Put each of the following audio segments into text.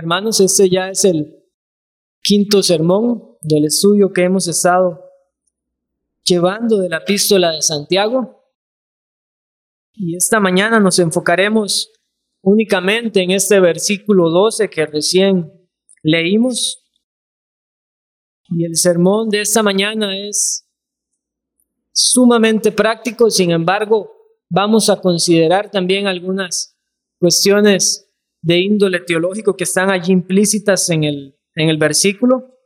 Hermanos, este ya es el quinto sermón del estudio que hemos estado llevando de la epístola de Santiago. Y esta mañana nos enfocaremos únicamente en este versículo 12 que recién leímos. Y el sermón de esta mañana es sumamente práctico, sin embargo, vamos a considerar también algunas cuestiones de índole teológico que están allí implícitas en el, en el versículo.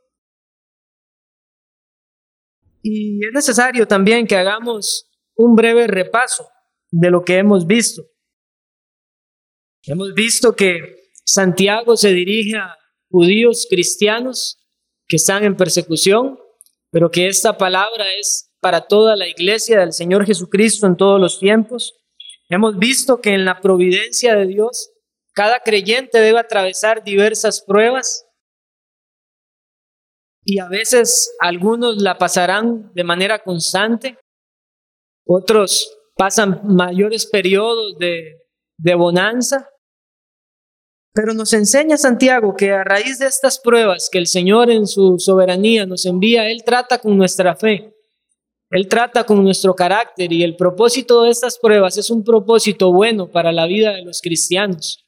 Y es necesario también que hagamos un breve repaso de lo que hemos visto. Hemos visto que Santiago se dirige a judíos cristianos que están en persecución, pero que esta palabra es para toda la iglesia del Señor Jesucristo en todos los tiempos. Hemos visto que en la providencia de Dios cada creyente debe atravesar diversas pruebas y a veces algunos la pasarán de manera constante, otros pasan mayores periodos de, de bonanza. Pero nos enseña Santiago que a raíz de estas pruebas que el Señor en su soberanía nos envía, Él trata con nuestra fe, Él trata con nuestro carácter y el propósito de estas pruebas es un propósito bueno para la vida de los cristianos.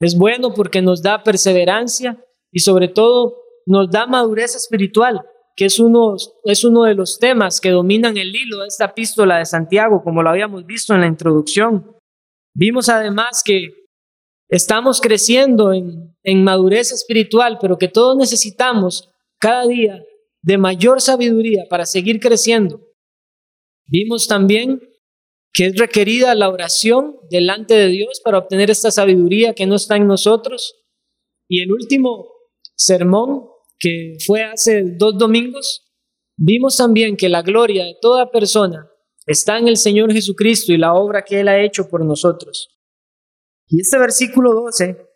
Es bueno porque nos da perseverancia y sobre todo nos da madurez espiritual, que es uno, es uno de los temas que dominan el hilo de esta epístola de Santiago, como lo habíamos visto en la introducción. Vimos además que estamos creciendo en, en madurez espiritual, pero que todos necesitamos cada día de mayor sabiduría para seguir creciendo. Vimos también que es requerida la oración delante de Dios para obtener esta sabiduría que no está en nosotros. Y el último sermón, que fue hace dos domingos, vimos también que la gloria de toda persona está en el Señor Jesucristo y la obra que Él ha hecho por nosotros. Y este versículo 12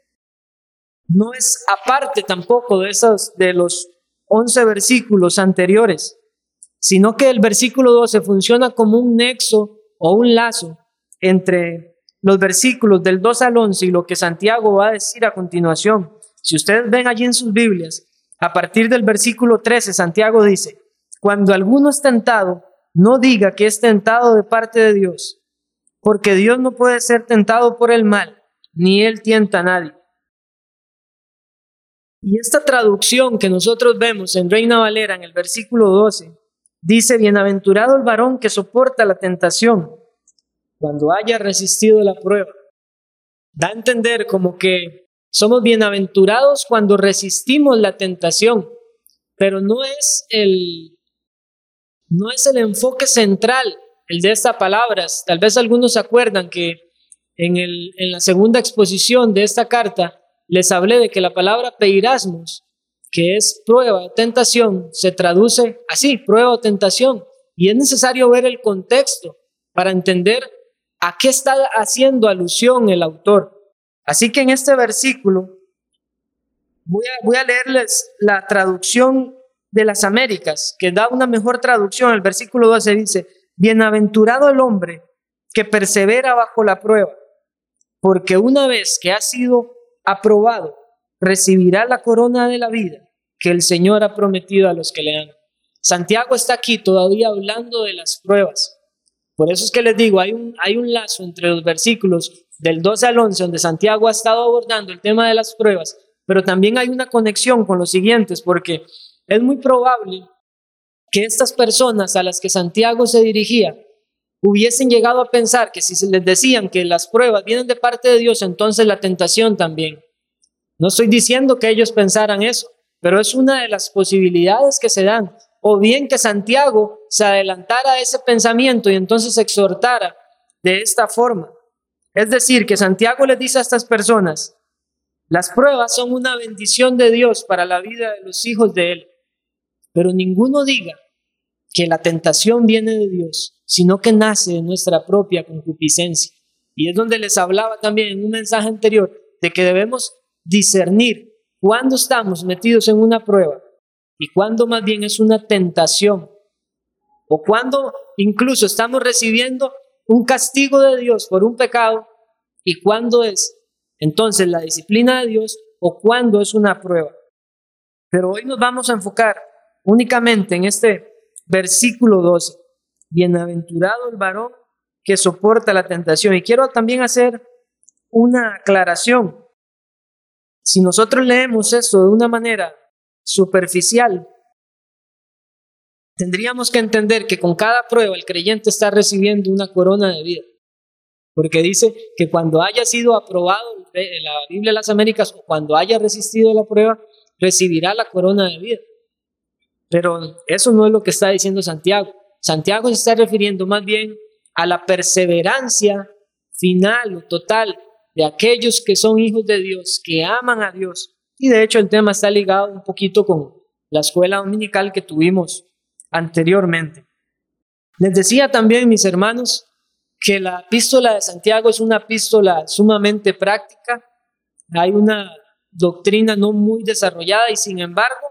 no es aparte tampoco de, esos, de los 11 versículos anteriores, sino que el versículo 12 funciona como un nexo o un lazo entre los versículos del 2 al 11 y lo que Santiago va a decir a continuación. Si ustedes ven allí en sus Biblias, a partir del versículo 13, Santiago dice, cuando alguno es tentado, no diga que es tentado de parte de Dios, porque Dios no puede ser tentado por el mal, ni él tienta a nadie. Y esta traducción que nosotros vemos en Reina Valera en el versículo 12 Dice, bienaventurado el varón que soporta la tentación cuando haya resistido la prueba. Da a entender como que somos bienaventurados cuando resistimos la tentación, pero no es el, no es el enfoque central el de estas palabras. Tal vez algunos se acuerdan que en, el, en la segunda exposición de esta carta les hablé de que la palabra peirasmos que es prueba tentación, se traduce así, prueba o tentación. Y es necesario ver el contexto para entender a qué está haciendo alusión el autor. Así que en este versículo voy a, voy a leerles la traducción de las Américas, que da una mejor traducción. El versículo 12 dice, bienaventurado el hombre que persevera bajo la prueba, porque una vez que ha sido aprobado, recibirá la corona de la vida que el Señor ha prometido a los que le aman. Santiago está aquí todavía hablando de las pruebas. Por eso es que les digo, hay un, hay un lazo entre los versículos del 12 al 11 donde Santiago ha estado abordando el tema de las pruebas, pero también hay una conexión con los siguientes, porque es muy probable que estas personas a las que Santiago se dirigía hubiesen llegado a pensar que si se les decían que las pruebas vienen de parte de Dios, entonces la tentación también. No estoy diciendo que ellos pensaran eso, pero es una de las posibilidades que se dan. O bien que Santiago se adelantara a ese pensamiento y entonces exhortara de esta forma. Es decir, que Santiago les dice a estas personas, las pruebas son una bendición de Dios para la vida de los hijos de Él, pero ninguno diga que la tentación viene de Dios, sino que nace de nuestra propia concupiscencia. Y es donde les hablaba también en un mensaje anterior de que debemos discernir cuando estamos metidos en una prueba y cuando más bien es una tentación o cuando incluso estamos recibiendo un castigo de Dios por un pecado y cuando es entonces la disciplina de Dios o cuándo es una prueba. Pero hoy nos vamos a enfocar únicamente en este versículo 12. Bienaventurado el varón que soporta la tentación. Y quiero también hacer una aclaración. Si nosotros leemos esto de una manera superficial, tendríamos que entender que con cada prueba el creyente está recibiendo una corona de vida. Porque dice que cuando haya sido aprobado la Biblia de las Américas o cuando haya resistido la prueba, recibirá la corona de vida. Pero eso no es lo que está diciendo Santiago. Santiago se está refiriendo más bien a la perseverancia final o total de aquellos que son hijos de Dios, que aman a Dios. Y de hecho el tema está ligado un poquito con la escuela dominical que tuvimos anteriormente. Les decía también, mis hermanos, que la epístola de Santiago es una epístola sumamente práctica. Hay una doctrina no muy desarrollada y sin embargo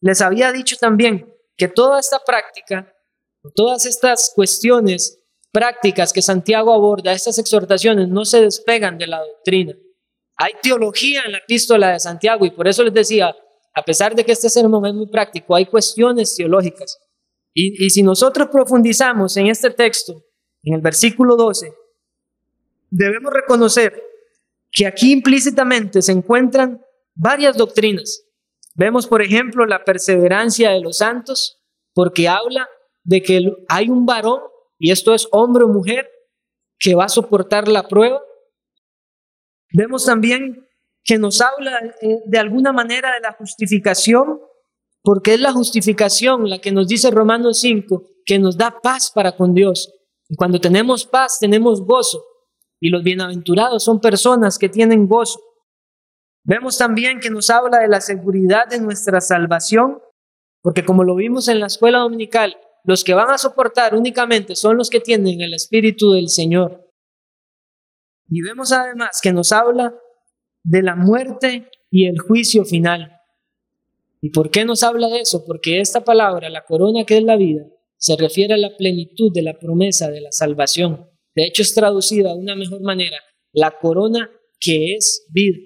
les había dicho también que toda esta práctica, todas estas cuestiones prácticas que Santiago aborda, estas exhortaciones, no se despegan de la doctrina. Hay teología en la epístola de Santiago y por eso les decía, a pesar de que este sermón es muy práctico, hay cuestiones teológicas. Y, y si nosotros profundizamos en este texto, en el versículo 12, debemos reconocer que aquí implícitamente se encuentran varias doctrinas. Vemos, por ejemplo, la perseverancia de los santos, porque habla de que hay un varón y esto es hombre o mujer, que va a soportar la prueba. Vemos también que nos habla eh, de alguna manera de la justificación, porque es la justificación la que nos dice Romanos 5, que nos da paz para con Dios. Y cuando tenemos paz, tenemos gozo. Y los bienaventurados son personas que tienen gozo. Vemos también que nos habla de la seguridad de nuestra salvación, porque como lo vimos en la escuela dominical, los que van a soportar únicamente son los que tienen el Espíritu del Señor. Y vemos además que nos habla de la muerte y el juicio final. ¿Y por qué nos habla de eso? Porque esta palabra, la corona que es la vida, se refiere a la plenitud de la promesa de la salvación. De hecho, es traducida de una mejor manera, la corona que es vida.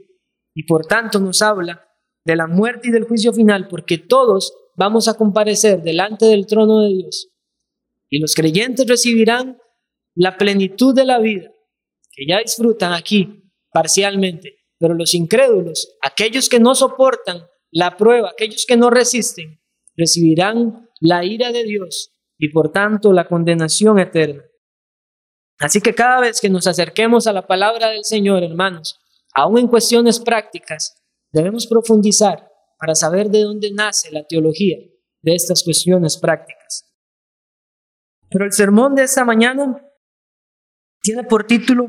Y por tanto nos habla de la muerte y del juicio final, porque todos vamos a comparecer delante del trono de Dios y los creyentes recibirán la plenitud de la vida que ya disfrutan aquí parcialmente, pero los incrédulos, aquellos que no soportan la prueba, aquellos que no resisten, recibirán la ira de Dios y por tanto la condenación eterna. Así que cada vez que nos acerquemos a la palabra del Señor, hermanos, aún en cuestiones prácticas, debemos profundizar para saber de dónde nace la teología de estas cuestiones prácticas. Pero el sermón de esta mañana tiene por título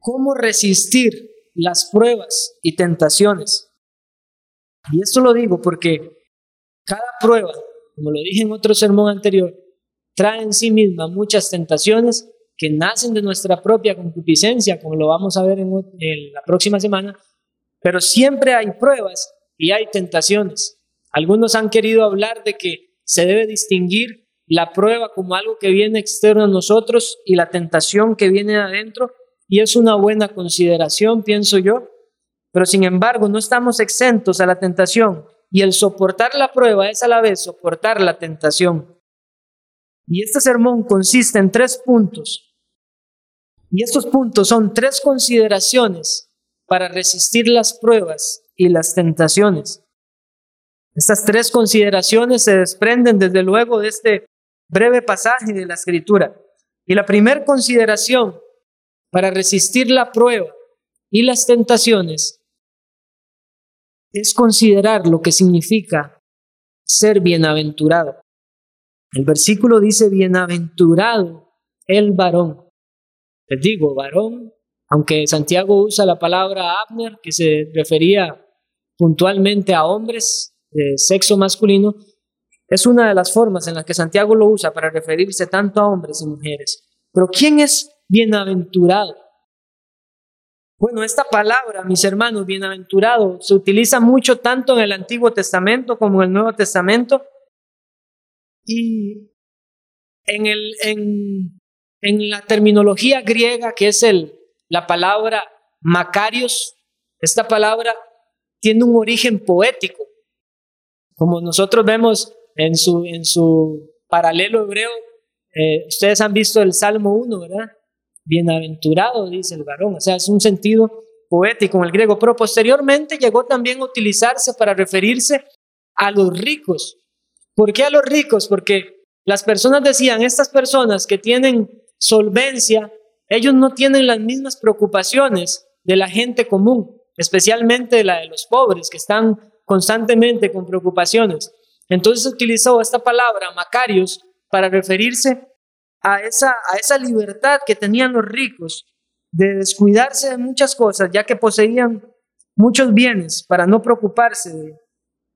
¿Cómo resistir las pruebas y tentaciones? Y esto lo digo porque cada prueba, como lo dije en otro sermón anterior, trae en sí misma muchas tentaciones que nacen de nuestra propia concupiscencia, como lo vamos a ver en, en la próxima semana, pero siempre hay pruebas y hay tentaciones. Algunos han querido hablar de que se debe distinguir la prueba como algo que viene externo a nosotros y la tentación que viene adentro, y es una buena consideración, pienso yo, pero sin embargo no estamos exentos a la tentación, y el soportar la prueba es a la vez soportar la tentación. Y este sermón consiste en tres puntos, y estos puntos son tres consideraciones para resistir las pruebas y las tentaciones. Estas tres consideraciones se desprenden desde luego de este breve pasaje de la escritura. Y la primera consideración para resistir la prueba y las tentaciones es considerar lo que significa ser bienaventurado. El versículo dice, bienaventurado el varón. Les digo, varón, aunque Santiago usa la palabra Abner, que se refería puntualmente a hombres de sexo masculino, es una de las formas en las que Santiago lo usa para referirse tanto a hombres y mujeres. Pero ¿quién es bienaventurado? Bueno, esta palabra, mis hermanos, bienaventurado, se utiliza mucho tanto en el Antiguo Testamento como en el Nuevo Testamento. Y en, el, en, en la terminología griega, que es el, la palabra Macarios, esta palabra tiene un origen poético, como nosotros vemos en su, en su paralelo hebreo, eh, ustedes han visto el Salmo 1, ¿verdad? Bienaventurado, dice el varón, o sea, es un sentido poético en el griego, pero posteriormente llegó también a utilizarse para referirse a los ricos. ¿Por qué a los ricos? Porque las personas decían, estas personas que tienen solvencia, ellos no tienen las mismas preocupaciones de la gente común, especialmente la de los pobres, que están constantemente con preocupaciones. Entonces utilizó esta palabra, Macarios, para referirse a esa, a esa libertad que tenían los ricos de descuidarse de muchas cosas, ya que poseían muchos bienes para no preocuparse de,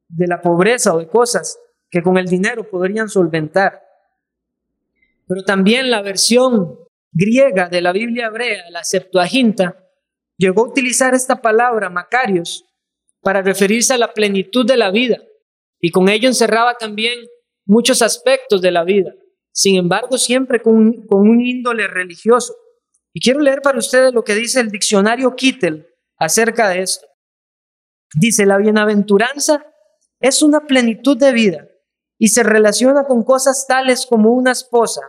de la pobreza o de cosas que con el dinero podrían solventar. Pero también la versión griega de la Biblia hebrea, la Septuaginta, llegó a utilizar esta palabra, Macarios, para referirse a la plenitud de la vida, y con ello encerraba también muchos aspectos de la vida, sin embargo siempre con, un índole religioso. Y quiero leer para ustedes lo que dice el diccionario Kittel acerca de esto. Dice, la bienaventuranza es una plenitud de vida y se relaciona con cosas tales como una esposa,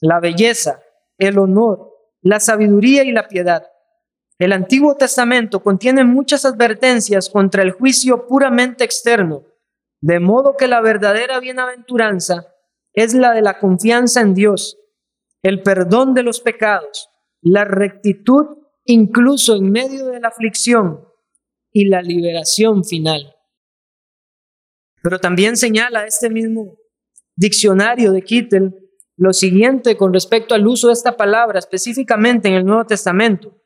la belleza, el honor, la sabiduría y la piedad. El Antiguo Testamento contiene muchas advertencias contra el juicio puramente externo, de modo que la verdadera bienaventuranza es la de la confianza en Dios, el perdón de los pecados, la rectitud incluso en medio de la aflicción y la liberación final. Pero también señala este mismo diccionario de Kittel lo siguiente con respecto al uso de esta palabra específicamente en el Nuevo Testamento.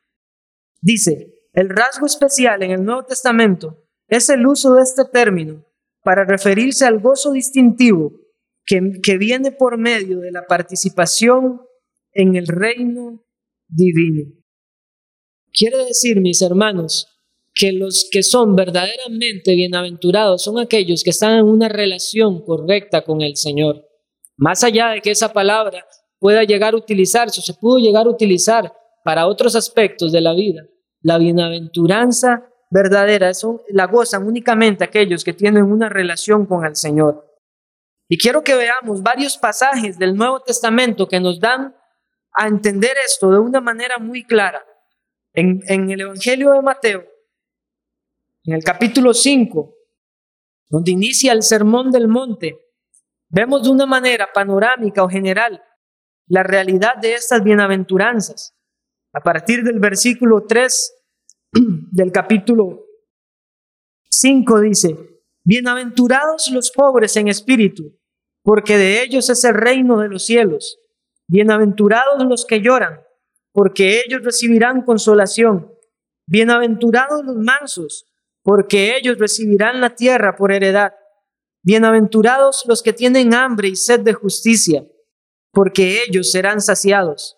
Dice, el rasgo especial en el Nuevo Testamento es el uso de este término para referirse al gozo distintivo que, que viene por medio de la participación en el reino divino. Quiere decir, mis hermanos, que los que son verdaderamente bienaventurados son aquellos que están en una relación correcta con el Señor. Más allá de que esa palabra pueda llegar a utilizarse o se pudo llegar a utilizar para otros aspectos de la vida, la bienaventuranza verdadera son, la gozan únicamente aquellos que tienen una relación con el Señor. Y quiero que veamos varios pasajes del Nuevo Testamento que nos dan a entender esto de una manera muy clara. En, en el Evangelio de Mateo, en el capítulo 5, donde inicia el Sermón del Monte, Vemos de una manera panorámica o general la realidad de estas bienaventuranzas. A partir del versículo 3 del capítulo 5 dice, Bienaventurados los pobres en espíritu, porque de ellos es el reino de los cielos. Bienaventurados los que lloran, porque ellos recibirán consolación. Bienaventurados los mansos, porque ellos recibirán la tierra por heredad. Bienaventurados los que tienen hambre y sed de justicia, porque ellos serán saciados.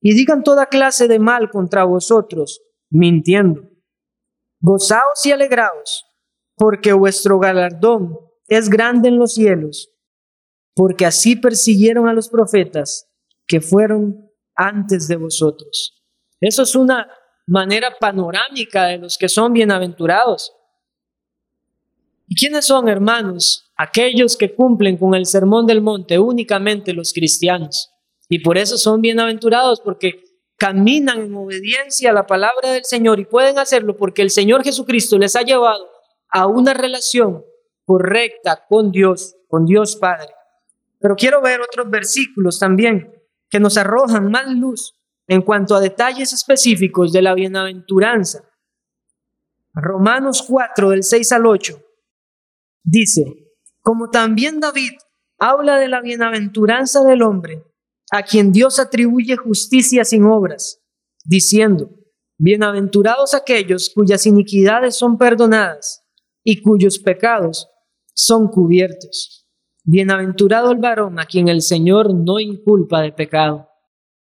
y digan toda clase de mal contra vosotros, mintiendo. Gozaos y alegraos, porque vuestro galardón es grande en los cielos, porque así persiguieron a los profetas que fueron antes de vosotros. Eso es una manera panorámica de los que son bienaventurados. ¿Y quiénes son, hermanos? Aquellos que cumplen con el sermón del monte, únicamente los cristianos. Y por eso son bienaventurados, porque caminan en obediencia a la palabra del Señor y pueden hacerlo porque el Señor Jesucristo les ha llevado a una relación correcta con Dios, con Dios Padre. Pero quiero ver otros versículos también que nos arrojan más luz en cuanto a detalles específicos de la bienaventuranza. Romanos 4, del 6 al 8. Dice, como también David habla de la bienaventuranza del hombre, a quien Dios atribuye justicia sin obras, diciendo, bienaventurados aquellos cuyas iniquidades son perdonadas y cuyos pecados son cubiertos. Bienaventurado el varón a quien el Señor no inculpa de pecado.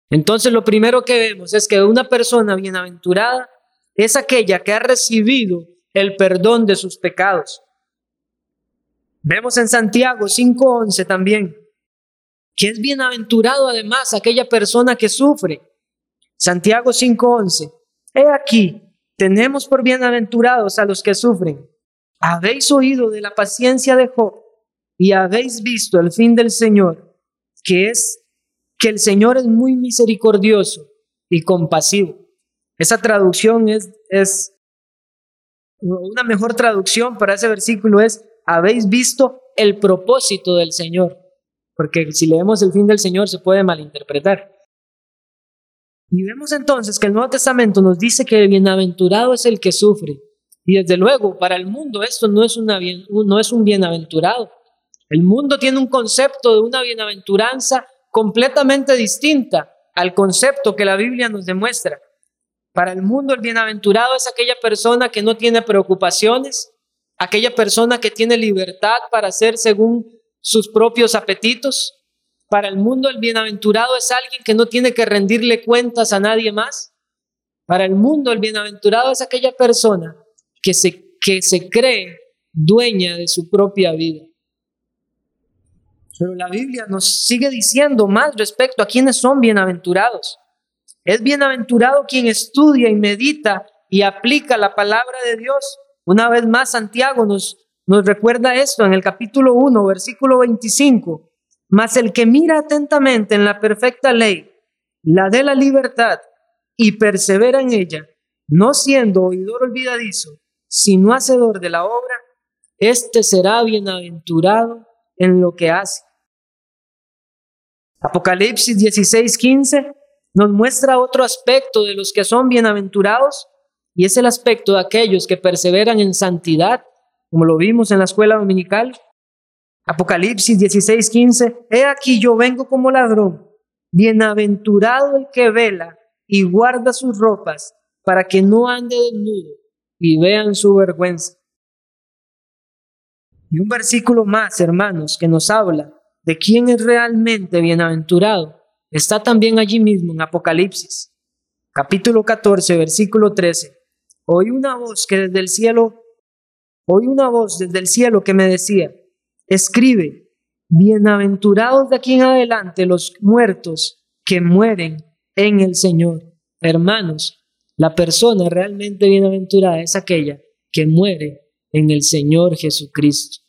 Entonces lo primero que vemos es que una persona bienaventurada es aquella que ha recibido el perdón de sus pecados. Vemos en Santiago 5.11 también que es bienaventurado además aquella persona que sufre. Santiago 5.11. He aquí, tenemos por bienaventurados a los que sufren. Habéis oído de la paciencia de Job y habéis visto el fin del Señor, que es que el Señor es muy misericordioso y compasivo. Esa traducción es, es una mejor traducción para ese versículo es, habéis visto el propósito del Señor, porque si leemos el fin del Señor se puede malinterpretar. Y vemos entonces que el Nuevo Testamento nos dice que el bienaventurado es el que sufre. Y desde luego, para el mundo esto no es, un bienaventurado. El mundo tiene un concepto de una bienaventuranza completamente distinta al concepto que la Biblia nos demuestra. Para el mundo el bienaventurado es aquella persona que no tiene preocupaciones, aquella persona que tiene libertad para hacer según sus propios apetitos, para el mundo el bienaventurado es alguien que no tiene que rendirle cuentas a nadie más. Para el mundo el bienaventurado es aquella persona que se, que se cree dueña de su propia vida. Pero la Biblia nos sigue diciendo más respecto a quienes son bienaventurados. Es bienaventurado quien estudia y medita y aplica la palabra de Dios. Una vez más, Santiago nos, nos recuerda esto en el capítulo 1, versículo 25. Mas el que mira atentamente en la perfecta ley, la de la libertad, y persevera en ella, no siendo oidor olvidadizo, sino hacedor de la obra, éste será bienaventurado en lo que hace. Apocalipsis 16:15 nos muestra otro aspecto de los que son bienaventurados y es el aspecto de aquellos que perseveran en santidad, como lo vimos en la escuela dominical. Apocalipsis 16, 15, He aquí yo vengo como ladrón, bienaventurado el que vela y guarda sus ropas para que no ande desnudo y vean su vergüenza. Y un versículo más, hermanos, que nos habla de quién es realmente bienaventurado, está también allí mismo en Apocalipsis, capítulo 14, versículo 13. Oí una voz que desde el cielo, oí una voz desde el cielo que me decía, escribe, bienaventurados de aquí en adelante los muertos que mueren en el Señor. Hermanos, la persona realmente bienaventurada es aquella que muere en el Señor Jesucristo.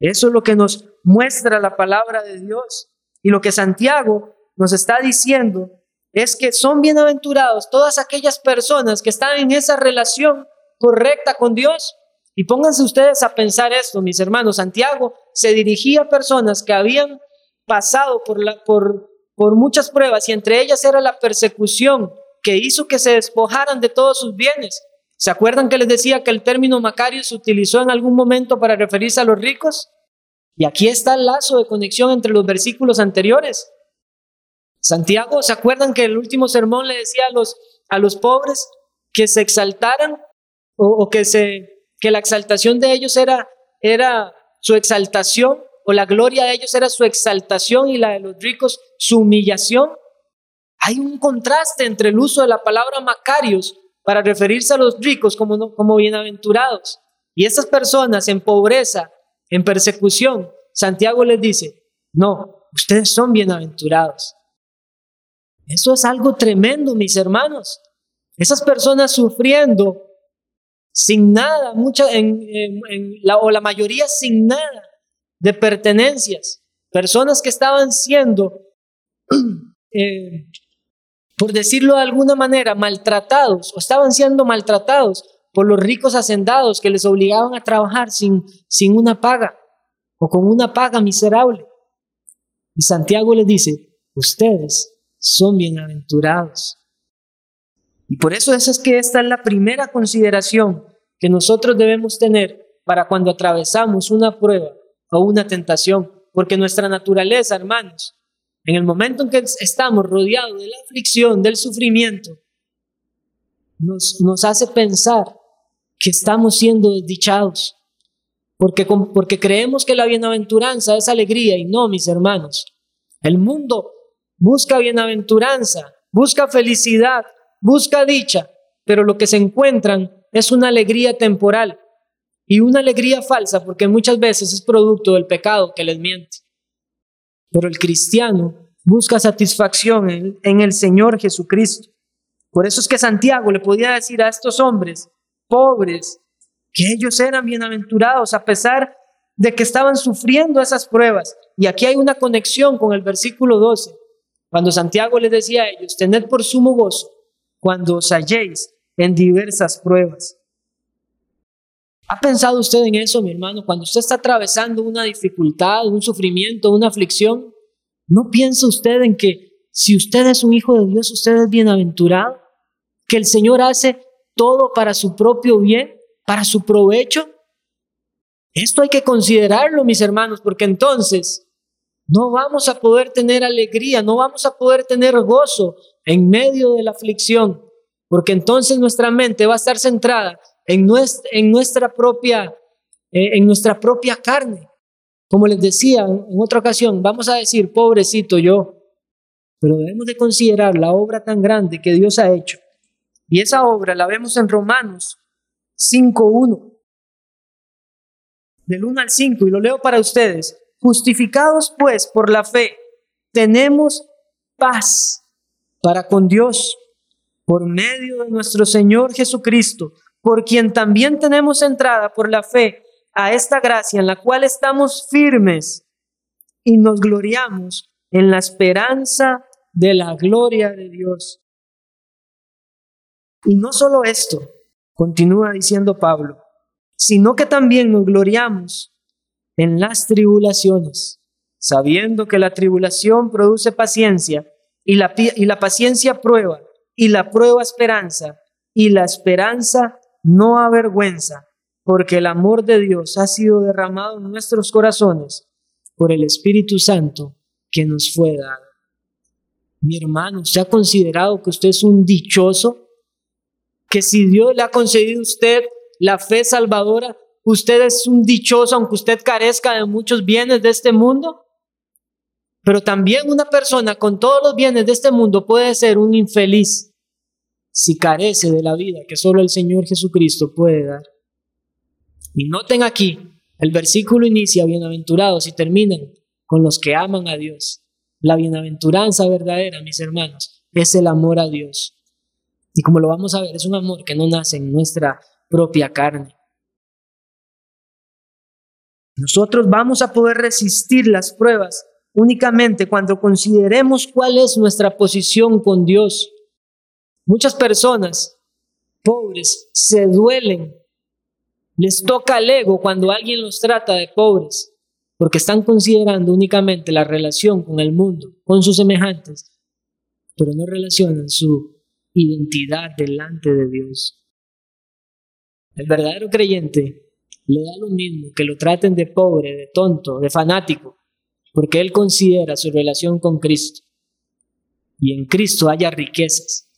Eso es lo que nos muestra la palabra de Dios. Y lo que Santiago nos está diciendo es que son bienaventurados todas aquellas personas que están en esa relación correcta con Dios. Y pónganse ustedes a pensar esto, mis hermanos. Santiago se dirigía a personas que habían pasado por, por muchas pruebas y entre ellas era la persecución que hizo que se despojaran de todos sus bienes. ¿Se acuerdan que les decía que el término Macario se utilizó en algún momento para referirse a los ricos? Y aquí está el lazo de conexión entre los versículos anteriores. Santiago, ¿se acuerdan que el último sermón le decía a los, a los pobres que se exaltaran o que se que la exaltación de ellos era, era su exaltación, o la gloria de ellos era su exaltación y la de los ricos su humillación. Hay un contraste entre el uso de la palabra macarios para referirse a los ricos como, como bienaventurados y estas personas en pobreza, en persecución. Santiago les dice, no, ustedes son bienaventurados. Eso es algo tremendo, mis hermanos. Esas personas sufriendo sin nada, mucha, en, la, o la mayoría sin nada de pertenencias. Personas que estaban siendo, eh, por decirlo de alguna manera, maltratados o estaban siendo maltratados por los ricos hacendados que les obligaban a trabajar sin, sin una paga o con una paga miserable. Y Santiago les dice, ustedes son bienaventurados. Y por eso es que esta es la primera consideración que nosotros debemos tener para cuando atravesamos una prueba o una tentación, porque nuestra naturaleza, hermanos, en el momento en que estamos rodeados de la aflicción, del sufrimiento, nos, nos hace pensar que estamos siendo desdichados, porque, porque creemos que la bienaventuranza es alegría y no, mis hermanos. El mundo busca bienaventuranza, busca felicidad, busca dicha, pero lo que se encuentran es una alegría temporal y una alegría falsa porque muchas veces es producto del pecado que les miente. Pero el cristiano busca satisfacción en, el Señor Jesucristo. Por eso es que Santiago le podía decir a estos hombres pobres que ellos eran bienaventurados a pesar de que estaban sufriendo esas pruebas. Y aquí hay una conexión con el versículo 12, cuando Santiago les decía a ellos, tened por sumo gozo cuando os halléis en diversas pruebas. ¿Ha pensado usted en eso, mi hermano? Cuando usted está atravesando una dificultad, un sufrimiento, una aflicción, ¿no piensa usted en que si usted es un hijo de Dios, usted es bienaventurado? Que el Señor hace todo para su propio bien, para su provecho. Esto hay que considerarlo, mis hermanos, porque entonces no vamos a poder tener alegría, no vamos a poder tener gozo en medio de la aflicción, porque entonces nuestra mente va a estar centrada en nuestra, propia eh, en nuestra propia carne. Como les decía en otra ocasión, vamos a decir, pobrecito yo, pero debemos de considerar la obra tan grande que Dios ha hecho. Y esa obra la vemos en Romanos 5.1, del 1 al 5, y lo leo para ustedes. Justificados pues por la fe, tenemos paz para con Dios por medio de nuestro Señor Jesucristo, por quien también tenemos entrada por la fe a esta gracia en la cual estamos firmes y nos gloriamos en la esperanza de la gloria de Dios. Y no solo esto, continúa diciendo Pablo, sino que también nos gloriamos en las tribulaciones, sabiendo que la tribulación produce paciencia y la, y la paciencia prueba y la prueba esperanza y la esperanza no avergüenza, porque el amor de Dios ha sido derramado en nuestros corazones por el Espíritu Santo que nos fue dado. Mi hermano, ¿usted ha considerado que usted es un dichoso? Que si Dios le ha concedido a usted la fe salvadora, usted es un dichoso aunque usted carezca de muchos bienes de este mundo. Pero también una persona con todos los bienes de este mundo puede ser un infeliz si carece de la vida que solo el Señor Jesucristo puede dar. Y noten aquí, el versículo inicia bienaventurados y terminan con los que aman a Dios. La bienaventuranza verdadera, mis hermanos, es el amor a Dios. Y como lo vamos a ver, es un amor que no nace en nuestra propia carne. Nosotros vamos a poder resistir las pruebas únicamente cuando consideremos cuál es nuestra posición con Dios. Muchas personas pobres se duelen, les toca el ego cuando alguien los trata de pobres, porque están considerando únicamente la relación con el mundo, con sus semejantes, pero no relacionan su identidad delante de Dios. El verdadero creyente le da lo mismo que lo traten de pobre, de tonto, de fanático, porque él considera su relación con Cristo. Y en Cristo haya riquezas.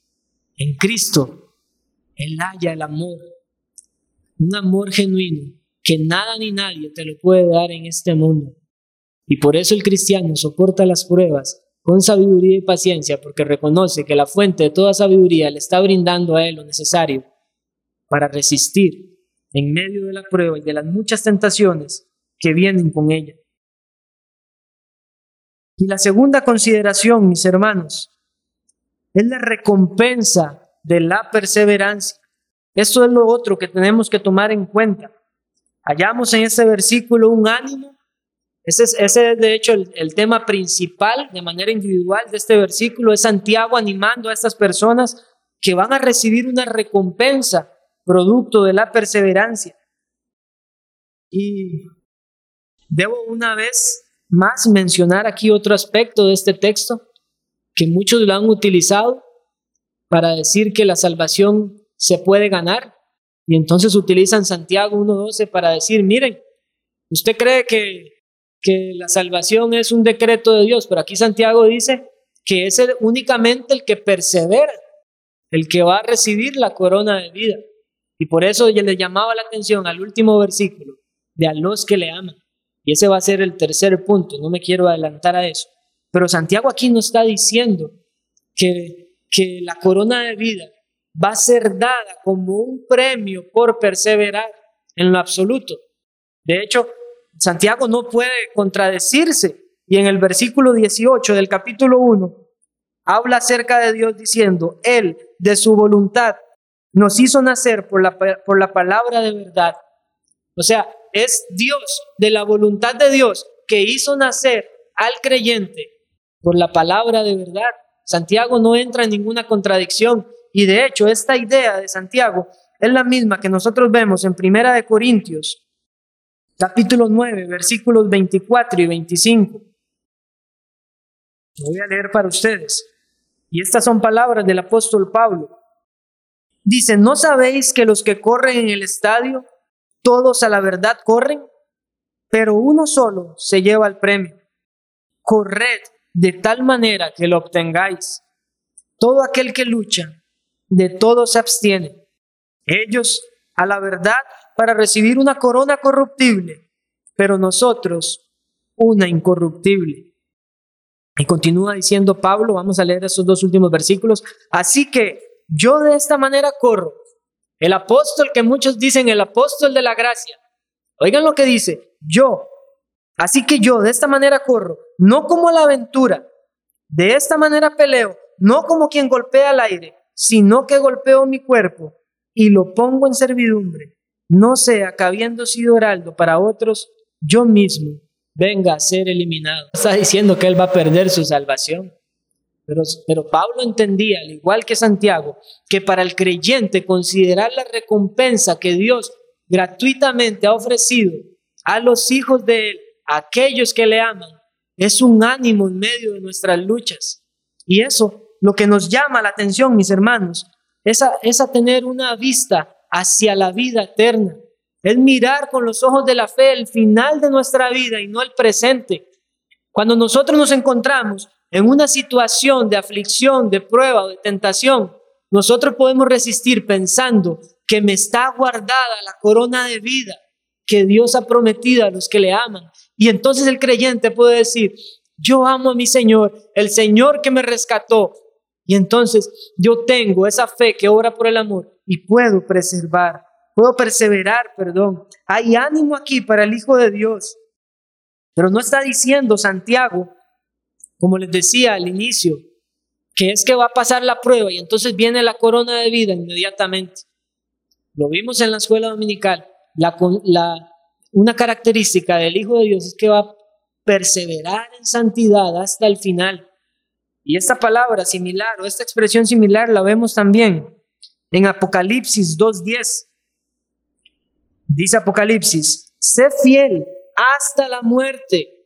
En Cristo él haya el amor, un amor genuino que nada ni nadie te lo puede dar en este mundo. Y por eso el cristiano soporta las pruebas con sabiduría y paciencia, porque reconoce que la fuente de toda sabiduría le está brindando a él lo necesario para resistir en medio de la prueba y de las muchas tentaciones que vienen con ella. Y la segunda consideración, mis hermanos, es la recompensa de la perseverancia. Esto es lo otro que tenemos que tomar en cuenta. Hallamos en este versículo un ánimo. Ese es, ese de hecho el, el tema principal de manera individual de este versículo. Es Santiago animando a estas personas que van a recibir una recompensa producto de la perseverancia. Y debo una vez más mencionar aquí otro aspecto de este texto que muchos lo han utilizado para decir que la salvación se puede ganar y entonces utilizan Santiago 1.12 para decir, miren, usted cree que, que la salvación es un decreto de Dios, pero aquí Santiago dice que es únicamente el que persevera, el que va a recibir la corona de vida. Y por eso le llamaba la atención al último versículo, de a los que le aman. Y ese va a ser el tercer punto, no me quiero adelantar a eso. Pero Santiago aquí no está diciendo que, que la corona de vida va a ser dada como un premio por perseverar en lo absoluto. De hecho, Santiago no puede contradecirse y en el versículo 18 del capítulo 1 habla acerca de Dios diciendo, Él de su voluntad nos hizo nacer por la, por la palabra de verdad. O sea, es Dios, de la voluntad de Dios, que hizo nacer al creyente por la palabra de verdad. Santiago no entra en ninguna contradicción y de hecho esta idea de Santiago es la misma que nosotros vemos en Primera de Corintios, capítulo 9, versículos 24 y 25. Lo voy a leer para ustedes. Y estas son palabras del apóstol Pablo. Dice, ¿no sabéis que los que corren en el estadio, todos a la verdad corren? Pero uno solo se lleva el premio. Corred de tal manera que lo obtengáis. Todo aquel que lucha, de todo se abstiene. Ellos a la verdad para recibir una corona corruptible, pero nosotros una incorruptible. Y continúa diciendo Pablo, vamos a leer esos dos últimos versículos. Así que yo de esta manera corro. El apóstol que muchos dicen el apóstol de la gracia. Oigan lo que dice, yo. Así que yo de esta manera corro, no como la aventura. De esta manera peleo, no como quien golpea al aire, sino que golpeo mi cuerpo y lo pongo en servidumbre. No sea que habiendo sido heraldo para otros, yo mismo venga a ser eliminado. Está diciendo que él va a perder su salvación. Pero, Pablo entendía, al igual que Santiago, que para el creyente considerar la recompensa que Dios gratuitamente ha ofrecido a los hijos de Él, a aquellos que le aman, es un ánimo en medio de nuestras luchas. Y eso, lo que nos llama la atención, mis hermanos, es es a tener una vista hacia la vida eterna. Es mirar con los ojos de la fe el final de nuestra vida y no el presente. Cuando nosotros nos encontramos en una situación de aflicción, de prueba o de tentación, nosotros podemos resistir pensando que me está guardada la corona de vida que Dios ha prometido a los que le aman. Y entonces el creyente puede decir, yo amo a mi Señor, el Señor que me rescató. Y entonces yo tengo esa fe que obra por el amor y puedo preservar puedo perseverar, perdón. Hay ánimo aquí para el Hijo de Dios. Pero no está diciendo Santiago, como les decía al inicio, que es que va a pasar la prueba y entonces viene la corona de vida inmediatamente. Lo vimos en la escuela dominical. La, la, una característica del Hijo de Dios es que va a perseverar en santidad hasta el final. Y esta palabra similar o esta expresión similar la vemos también en Apocalipsis 2.10. Dice Apocalipsis, sé fiel hasta la muerte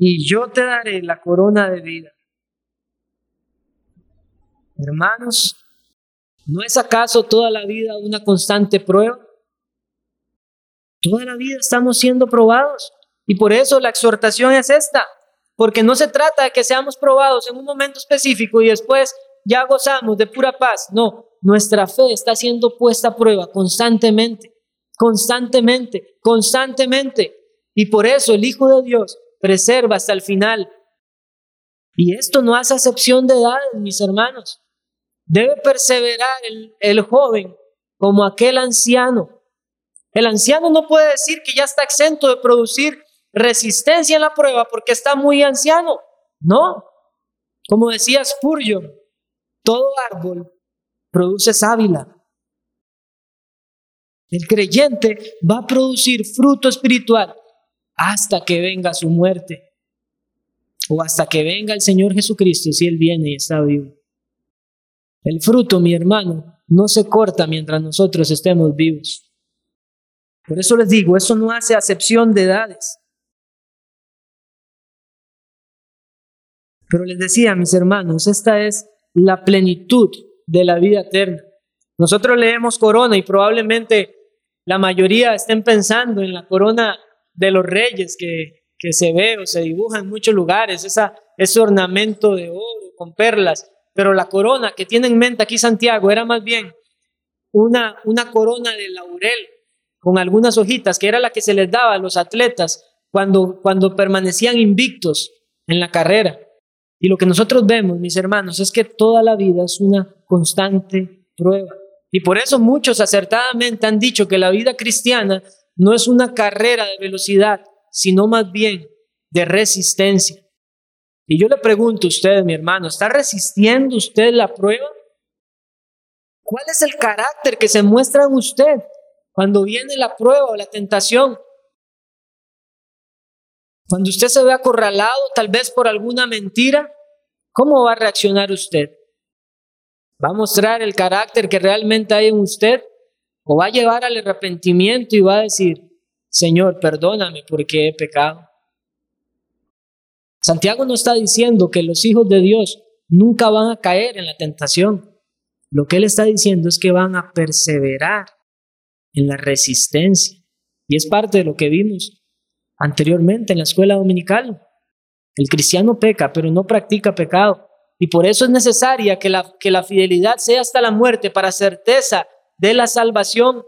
y yo te daré la corona de vida. Hermanos, ¿no es acaso toda la vida una constante prueba? Toda la vida estamos siendo probados y por eso la exhortación es esta, porque no se trata de que seamos probados en un momento específico y después ya gozamos de pura paz. No, nuestra fe está siendo puesta a prueba constantemente constantemente, constantemente. Y por eso el Hijo de Dios preserva hasta el final. Y esto no hace acepción de edad, mis hermanos. Debe perseverar el, joven como aquel anciano. El anciano no puede decir que ya está exento de producir resistencia en la prueba porque está muy anciano. No. Como decía Spurgeon, todo árbol produce sábila. El creyente va a producir fruto espiritual hasta que venga su muerte o hasta que venga el Señor Jesucristo si Él viene y está vivo. El fruto, mi hermano, no se corta mientras nosotros estemos vivos. Por eso les digo, eso no hace acepción de edades. Pero les decía, mis hermanos, esta es la plenitud de la vida eterna. Nosotros leemos corona y probablemente la mayoría estén pensando en la corona de los reyes que, que se ve o se dibuja en muchos lugares, esa, ese ornamento de oro con perlas, pero la corona que tiene en mente aquí Santiago era más bien una, una corona de laurel, con algunas hojitas, que era la que se les daba a los atletas cuando, cuando permanecían invictos en la carrera. Y lo que nosotros vemos, mis hermanos, es que toda la vida es una constante prueba. Y por eso muchos acertadamente han dicho que la vida cristiana no es una carrera de velocidad, sino más bien de resistencia. Y yo le pregunto a usted, mi hermano, ¿está resistiendo usted la prueba? ¿Cuál es el carácter que se muestra en usted cuando viene la prueba o la tentación? Cuando usted se ve acorralado tal vez por alguna mentira, ¿cómo va a reaccionar usted? ¿Va a mostrar el carácter que realmente hay en usted? ¿O va a llevar al arrepentimiento y va a decir, Señor, perdóname porque he pecado? Santiago no está diciendo que los hijos de Dios nunca van a caer en la tentación. Lo que él está diciendo es que van a perseverar en la resistencia. Y es parte de lo que vimos anteriormente en la escuela dominical. El cristiano peca, pero no practica pecado. Y por eso es necesaria que la, que la fidelidad sea hasta la muerte para certeza de la salvación.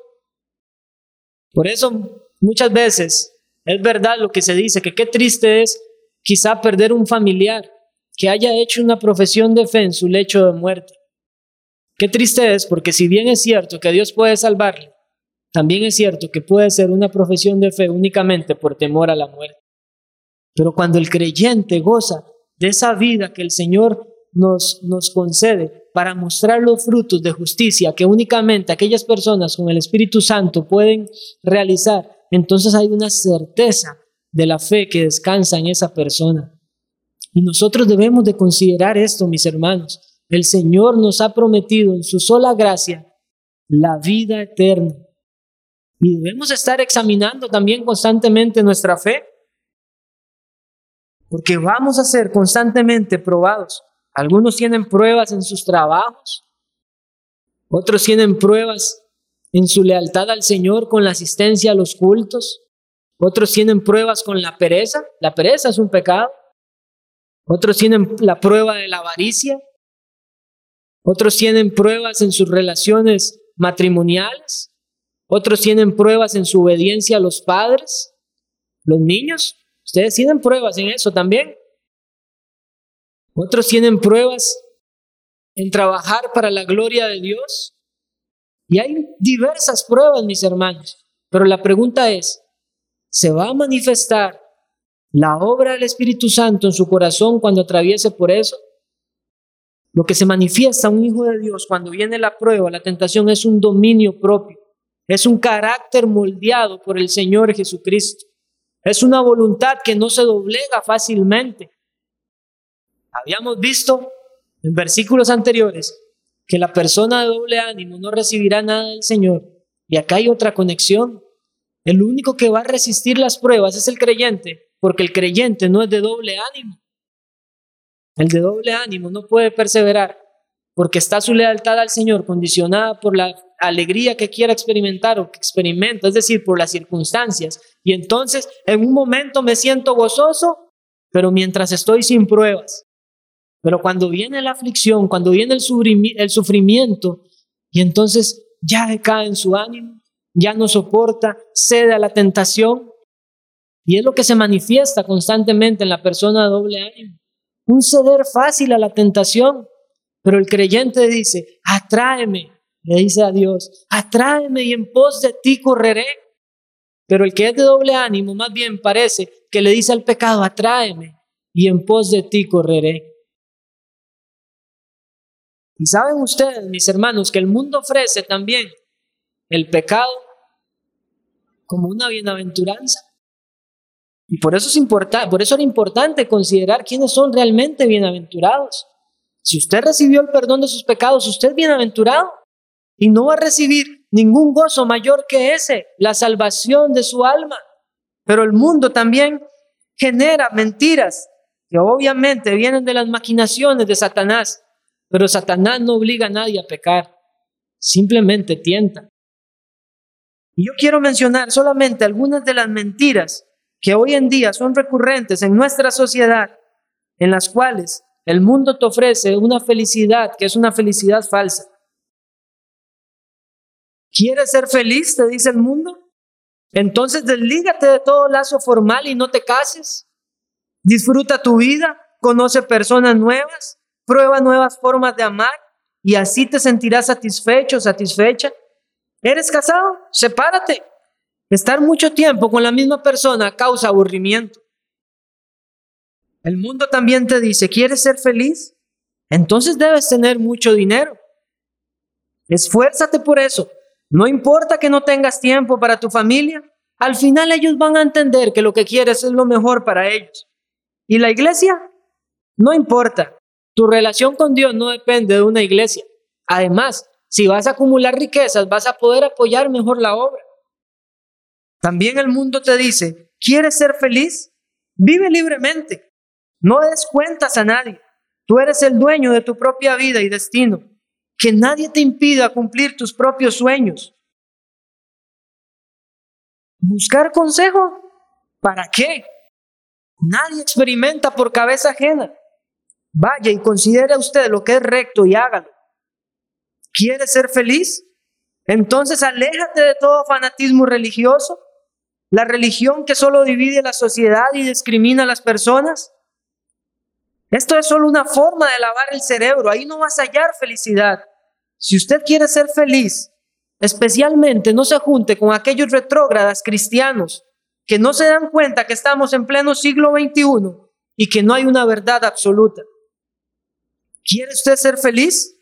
Por eso muchas veces es verdad lo que se dice, que qué triste es quizá perder un familiar que haya hecho una profesión de fe en su lecho de muerte. Qué triste es porque si bien es cierto que Dios puede salvarle, también es cierto que puede ser una profesión de fe únicamente por temor a la muerte. Pero cuando el creyente goza de esa vida que el Señor nos, nos concede para mostrar los frutos de justicia que únicamente aquellas personas con el Espíritu Santo pueden realizar, entonces hay una certeza de la fe que descansa en esa persona. Y nosotros debemos de considerar esto, mis hermanos. El Señor nos ha prometido en su sola gracia la vida eterna. Y debemos estar examinando también constantemente nuestra fe, porque vamos a ser constantemente probados. Algunos tienen pruebas en sus trabajos, otros tienen pruebas en su lealtad al Señor con la asistencia a los cultos, otros tienen pruebas con la pereza, la pereza es un pecado, otros tienen la prueba de la avaricia, otros tienen pruebas en sus relaciones matrimoniales, otros tienen pruebas en su obediencia a los padres, los niños, ustedes tienen pruebas en eso también. Otros tienen pruebas en trabajar para la gloria de Dios. Y hay diversas pruebas, mis hermanos. Pero la pregunta es, ¿se va a manifestar la obra del Espíritu Santo en su corazón cuando atraviese por eso? Lo que se manifiesta un hijo de Dios cuando viene la prueba, la tentación, es un dominio propio, es un carácter moldeado por el Señor Jesucristo, es una voluntad que no se doblega fácilmente. Habíamos visto en versículos anteriores que la persona de doble ánimo no recibirá nada del Señor. Y acá hay otra conexión. El único que va a resistir las pruebas es el creyente, porque el creyente no es de doble ánimo. El de doble ánimo no puede perseverar porque está su lealtad al Señor condicionada por la alegría que quiera experimentar o que experimenta, es decir, por las circunstancias. Y entonces en un momento me siento gozoso, pero mientras estoy sin pruebas. Pero cuando viene la aflicción, cuando viene el, sufrimiento, y entonces ya decae en su ánimo, ya no soporta, cede a la tentación. Y es lo que se manifiesta constantemente en la persona de doble ánimo un ceder fácil a la tentación. Pero el creyente dice, atráeme, le dice a Dios, atráeme y en pos de ti correré. Pero el que es de doble ánimo más bien parece que le dice al pecado, atráeme y en pos de ti correré. Y saben ustedes, mis hermanos, que el mundo ofrece también el pecado como una bienaventuranza. Y por eso, es era importante considerar quiénes son realmente bienaventurados. Si usted recibió el perdón de sus pecados, usted es bienaventurado y no va a recibir ningún gozo mayor que ese, la salvación de su alma. Pero el mundo también genera mentiras que obviamente vienen de las maquinaciones de Satanás, pero Satanás no obliga a nadie a pecar, simplemente tienta. Y yo quiero mencionar solamente algunas de las mentiras que hoy en día son recurrentes en nuestra sociedad, en las cuales el mundo te ofrece una felicidad que es una felicidad falsa. ¿Quieres ser feliz? Te dice el mundo. Entonces deslígate de todo lazo formal y no te cases. Disfruta tu vida, conoce personas nuevas, prueba nuevas formas de amar y así te sentirás satisfecho, satisfecha. ¿Eres casado? Sepárate. Estar mucho tiempo con la misma persona causa aburrimiento. El mundo también te dice, ¿quieres ser feliz? Entonces debes tener mucho dinero. Esfuérzate por eso. No importa que no tengas tiempo para tu familia, al final ellos van a entender que lo que quieres es lo mejor para ellos. ¿Y la iglesia? No importa. Tu relación con Dios no depende de una iglesia. Además, si vas a acumular riquezas, vas a poder apoyar mejor la obra. También el mundo te dice, ¿quieres ser feliz? Vive libremente. No des cuentas a nadie. Tú eres el dueño de tu propia vida y destino. Que nadie te impida cumplir tus propios sueños. ¿Buscar consejo? ¿Para qué? Nadie experimenta por cabeza ajena. Vaya y considere usted lo que es recto y hágalo. ¿Quieres ser feliz? Entonces aléjate de todo fanatismo religioso, la religión que solo divide la sociedad y discrimina a las personas. Esto es solo una forma de lavar el cerebro, ahí no vas a hallar felicidad. Si usted quiere ser feliz, especialmente no se junte con aquellos retrógradas cristianos que no se dan cuenta que estamos en pleno siglo XXI y que no hay una verdad absoluta. ¿Quiere usted ser feliz?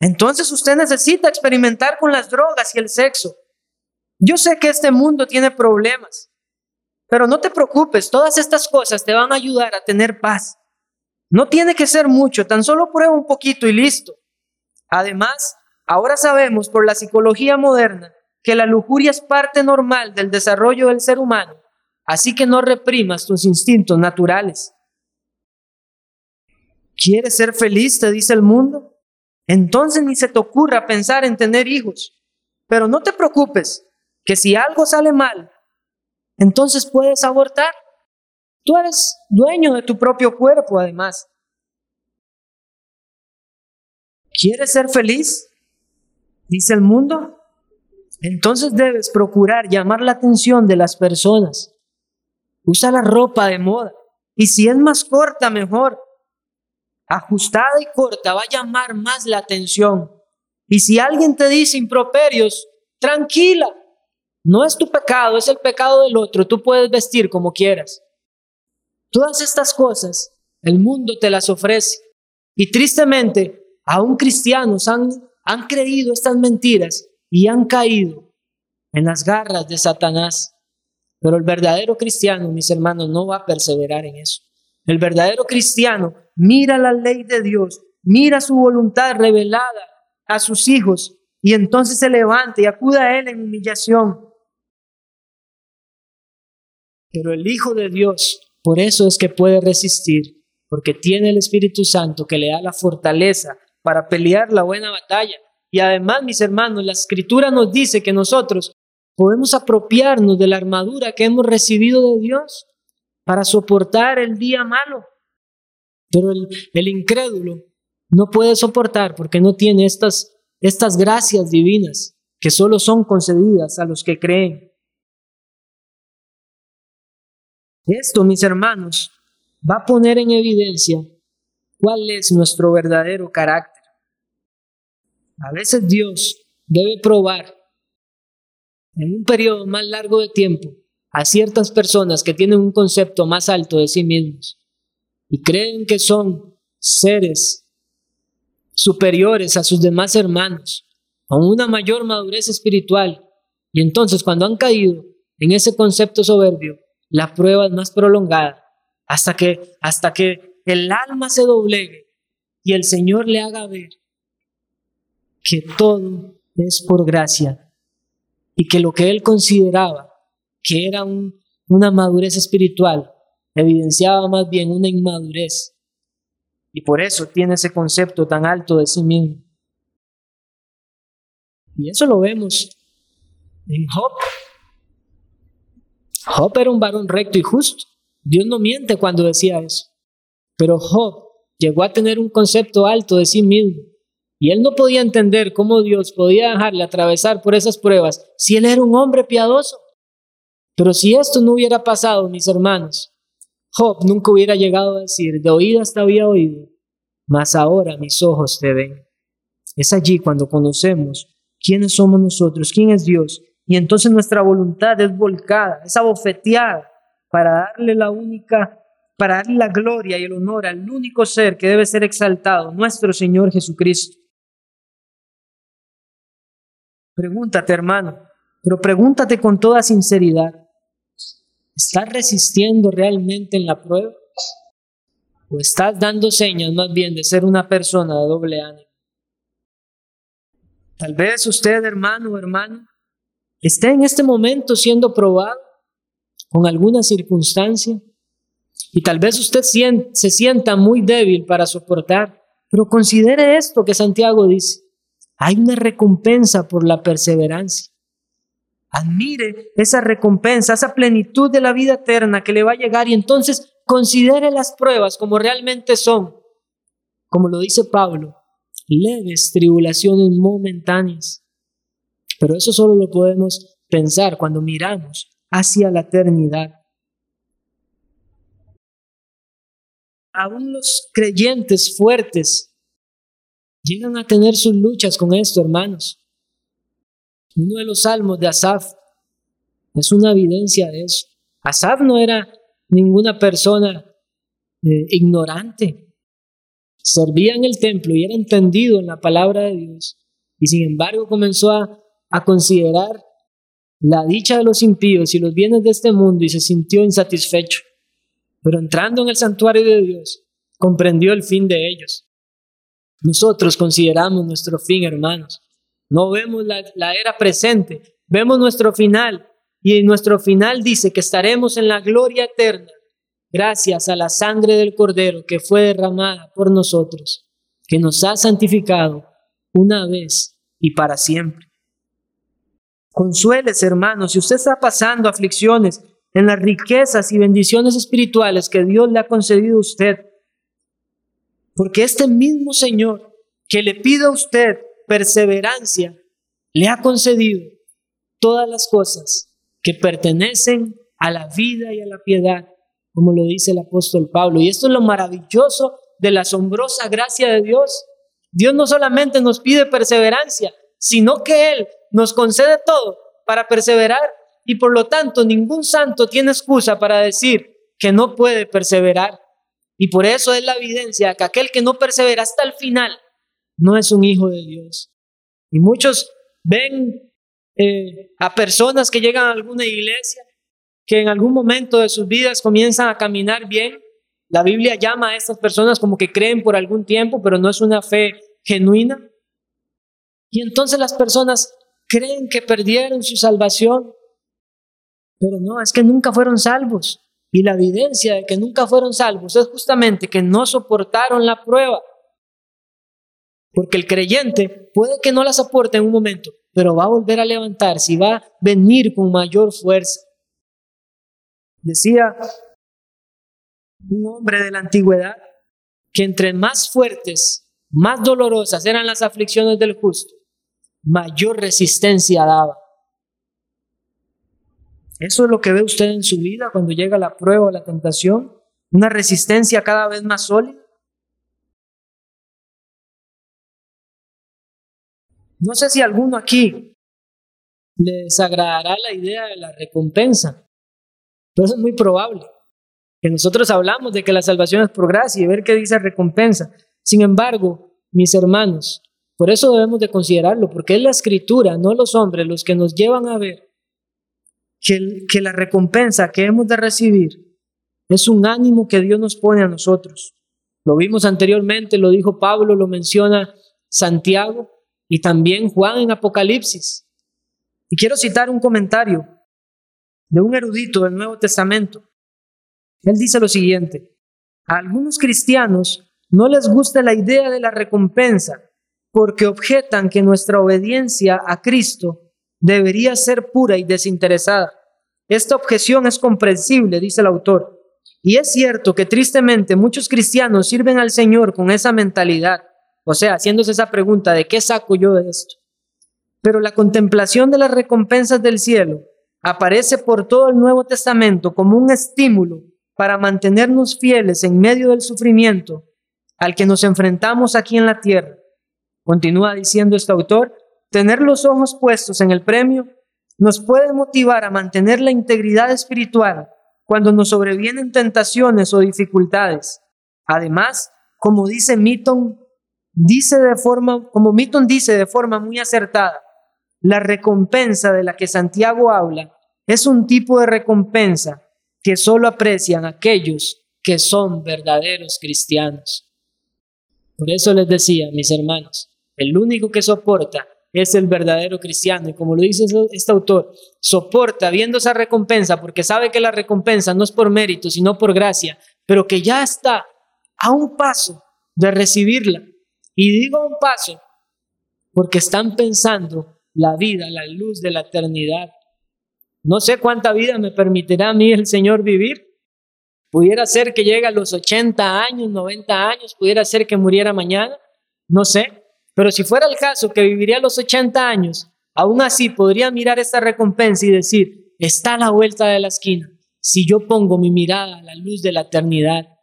Entonces usted necesita experimentar con las drogas y el sexo. Yo sé que este mundo tiene problemas, pero no te preocupes, todas estas cosas te van a ayudar a tener paz. No tiene que ser mucho, tan solo prueba un poquito y listo. Además, ahora sabemos por la psicología moderna que la lujuria es parte normal del desarrollo del ser humano, así que no reprimas tus instintos naturales. ¿Quieres ser feliz? te dice el mundo. Entonces ni se te ocurra pensar en tener hijos. Pero no te preocupes, que si algo sale mal, entonces puedes abortar. Tú eres dueño de tu propio cuerpo, además. ¿Quieres ser feliz? Dice el mundo. Entonces debes procurar llamar la atención de las personas. Usa la ropa de moda. Y si es más corta, mejor ajustada y corta va a llamar más la atención. Y si alguien te dice improperios, tranquila, no es tu pecado, es el pecado del otro, tú puedes vestir como quieras. Todas estas cosas el mundo te las ofrece. Y tristemente, aún cristianos han, han creído estas mentiras y han caído en las garras de Satanás. Pero el verdadero cristiano, mis hermanos, no va a perseverar en eso. El verdadero cristiano mira la ley de Dios, mira su voluntad revelada a sus hijos y entonces se levanta y acude a Él en humillación. Pero el Hijo de Dios, por eso es que puede resistir, porque tiene el Espíritu Santo que le da la fortaleza para pelear la buena batalla. Y además, mis hermanos, la Escritura nos dice que nosotros podemos apropiarnos de la armadura que hemos recibido de Dios para soportar el día malo. Pero el, incrédulo no puede soportar porque no tiene estas, estas gracias divinas que solo son concedidas a los que creen. Esto, mis hermanos, va a poner en evidencia cuál es nuestro verdadero carácter. A veces Dios debe probar en un periodo más largo de tiempo a ciertas personas que tienen un concepto más alto de sí mismos y creen que son seres superiores a sus demás hermanos, con una mayor madurez espiritual. Y entonces cuando han caído en ese concepto soberbio, la prueba es más prolongada hasta que, hasta que el alma se doblegue y el Señor le haga ver que todo es por gracia y que lo que él consideraba que era una madurez espiritual, evidenciaba más bien una inmadurez. Y por eso tiene ese concepto tan alto de sí mismo. Y eso lo vemos en Job. Job era un varón recto y justo. Dios no miente cuando decía eso. Pero Job llegó a tener un concepto alto de sí mismo. Y él no podía entender cómo Dios podía dejarle atravesar por esas pruebas si él era un hombre piadoso. Pero si esto no hubiera pasado, mis hermanos, Job nunca hubiera llegado a decir, de oídas te había oído, mas ahora mis ojos te ven. Es allí cuando conocemos quiénes somos nosotros, quién es Dios, y entonces nuestra voluntad es volcada, es abofeteada para darle la única, para darle la gloria y el honor al único ser que debe ser exaltado, nuestro Señor Jesucristo. Pregúntate, hermano, pero pregúntate con toda sinceridad, ¿estás resistiendo realmente en la prueba? ¿O estás dando señas más bien de ser una persona de doble ánimo? Tal vez usted, hermano o hermana, esté en este momento siendo probado con alguna circunstancia y tal vez usted se sienta muy débil para soportar, pero considere esto que Santiago dice. Hay una recompensa por la perseverancia. Admire esa recompensa, esa plenitud de la vida eterna que le va a llegar y entonces considere las pruebas como realmente son. Como lo dice Pablo, leves tribulaciones momentáneas. Pero eso solo lo podemos pensar cuando miramos hacia la eternidad. Aún los creyentes fuertes llegan a tener sus luchas con esto, hermanos. Uno de los salmos de Asaf es una evidencia de eso. Asaf no era ninguna persona eh, ignorante servía en el templo y era entendido en la palabra de Dios, y sin embargo comenzó a, a considerar la dicha de los impíos y los bienes de este mundo y se sintió insatisfecho. Pero entrando en el santuario de Dios, comprendió el fin de ellos. Nosotros consideramos nuestro fin, hermanos. No vemos la, era presente, vemos nuestro final. Y en nuestro final dice que estaremos en la gloria eterna gracias a la sangre del Cordero que fue derramada por nosotros, que nos ha santificado una vez y para siempre. Consueles, hermanos, si usted está pasando aflicciones en las riquezas y bendiciones espirituales que Dios le ha concedido a usted, porque este mismo Señor que le pide a usted perseverancia, le ha concedido todas las cosas que pertenecen a la vida y a la piedad como lo dice el apóstol Pablo. Y esto es lo maravilloso de la asombrosa gracia de Dios. Dios no solamente nos pide perseverancia, sino que Él nos concede todo para perseverar y por lo tanto ningún santo tiene excusa para decir que no puede perseverar. Y por eso es la evidencia que aquel que no persevera hasta el final no es un hijo de Dios. Y muchos ven eh, a personas que llegan a alguna iglesia que en algún momento de sus vidas comienzan a caminar bien. La Biblia llama a estas personas como que creen por algún tiempo, pero no es una fe genuina. Y entonces las personas creen que perdieron su salvación, pero no, es que nunca fueron salvos. Y la evidencia de que nunca fueron salvos es justamente que no soportaron la prueba. Porque el creyente puede que no la soporte en un momento, pero va a volver a levantarse y va a venir con mayor fuerza. Decía un hombre de la antigüedad que entre más fuertes, más dolorosas eran las aflicciones del justo, mayor resistencia daba. Eso es lo que ve usted en su vida cuando llega la prueba o la tentación, una resistencia cada vez más sólida. No sé si alguno aquí le desagradará la idea de la recompensa. Pero es muy probable que nosotros hablamos de que la salvación es por gracia y ver qué dice recompensa. Sin embargo, mis hermanos, por eso debemos de considerarlo, porque es la escritura, no los hombres, los que nos llevan a ver que, que la recompensa que hemos de recibir es un ánimo que Dios nos pone a nosotros. Lo vimos anteriormente, lo dijo Pablo, lo menciona Santiago y también Juan en Apocalipsis. Y quiero citar un comentario de un erudito del Nuevo Testamento. Él dice lo siguiente, a algunos cristianos no les gusta la idea de la recompensa porque objetan que nuestra obediencia a Cristo debería ser pura y desinteresada. Esta objeción es comprensible, dice el autor. Y es cierto que tristemente muchos cristianos sirven al Señor con esa mentalidad, o sea, haciéndose esa pregunta de qué saco yo de esto. Pero la contemplación de las recompensas del cielo aparece por todo el Nuevo Testamento como un estímulo para mantenernos fieles en medio del sufrimiento al que nos enfrentamos aquí en la tierra. Continúa diciendo este autor, tener los ojos puestos en el premio nos puede motivar a mantener la integridad espiritual cuando nos sobrevienen tentaciones o dificultades. Además, como dice Milton, dice de forma, como Milton dice de forma muy acertada, la recompensa de la que Santiago habla es un tipo de recompensa que solo aprecian aquellos que son verdaderos cristianos. Por eso les decía, mis hermanos, el único que soporta es el verdadero cristiano. Y como lo dice este autor, soporta viendo esa recompensa porque sabe que la recompensa no es por mérito, sino por gracia, pero que ya está a un paso de recibirla. Y digo un paso porque están pensando la vida, la luz de la eternidad. No sé cuánta vida me permitirá a mí el Señor vivir. Pudiera ser que llegue a los 80 años, 90 años, pudiera ser que muriera mañana, no sé. Pero si fuera el caso que viviría los 80 años, aún así podría mirar esta recompensa y decir, está a la vuelta de la esquina. Si yo pongo mi mirada a la luz de la eternidad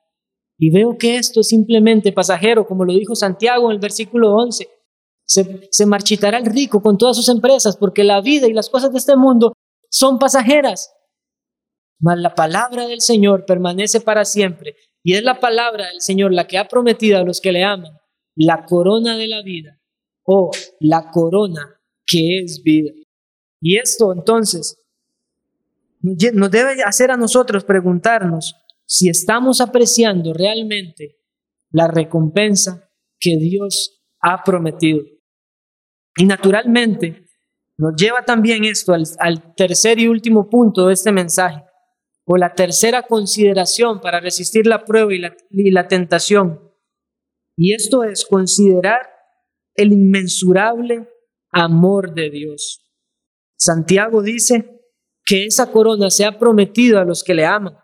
y veo que esto es simplemente pasajero, como lo dijo Santiago en el versículo 11, se, marchitará el rico con todas sus empresas porque la vida y las cosas de este mundo son pasajeras. Mas la palabra del Señor permanece para siempre y es la palabra del Señor la que ha prometido a los que le aman la corona de la vida o la corona que es vida. Y esto entonces nos debe hacer a nosotros preguntarnos si estamos apreciando realmente la recompensa que Dios ha prometido. Y naturalmente nos lleva también esto al, tercer y último punto de este mensaje, o la tercera consideración para resistir la prueba y la, tentación, y esto es considerar el inmensurable amor de Dios. Santiago dice que esa corona se ha prometido a los que le aman.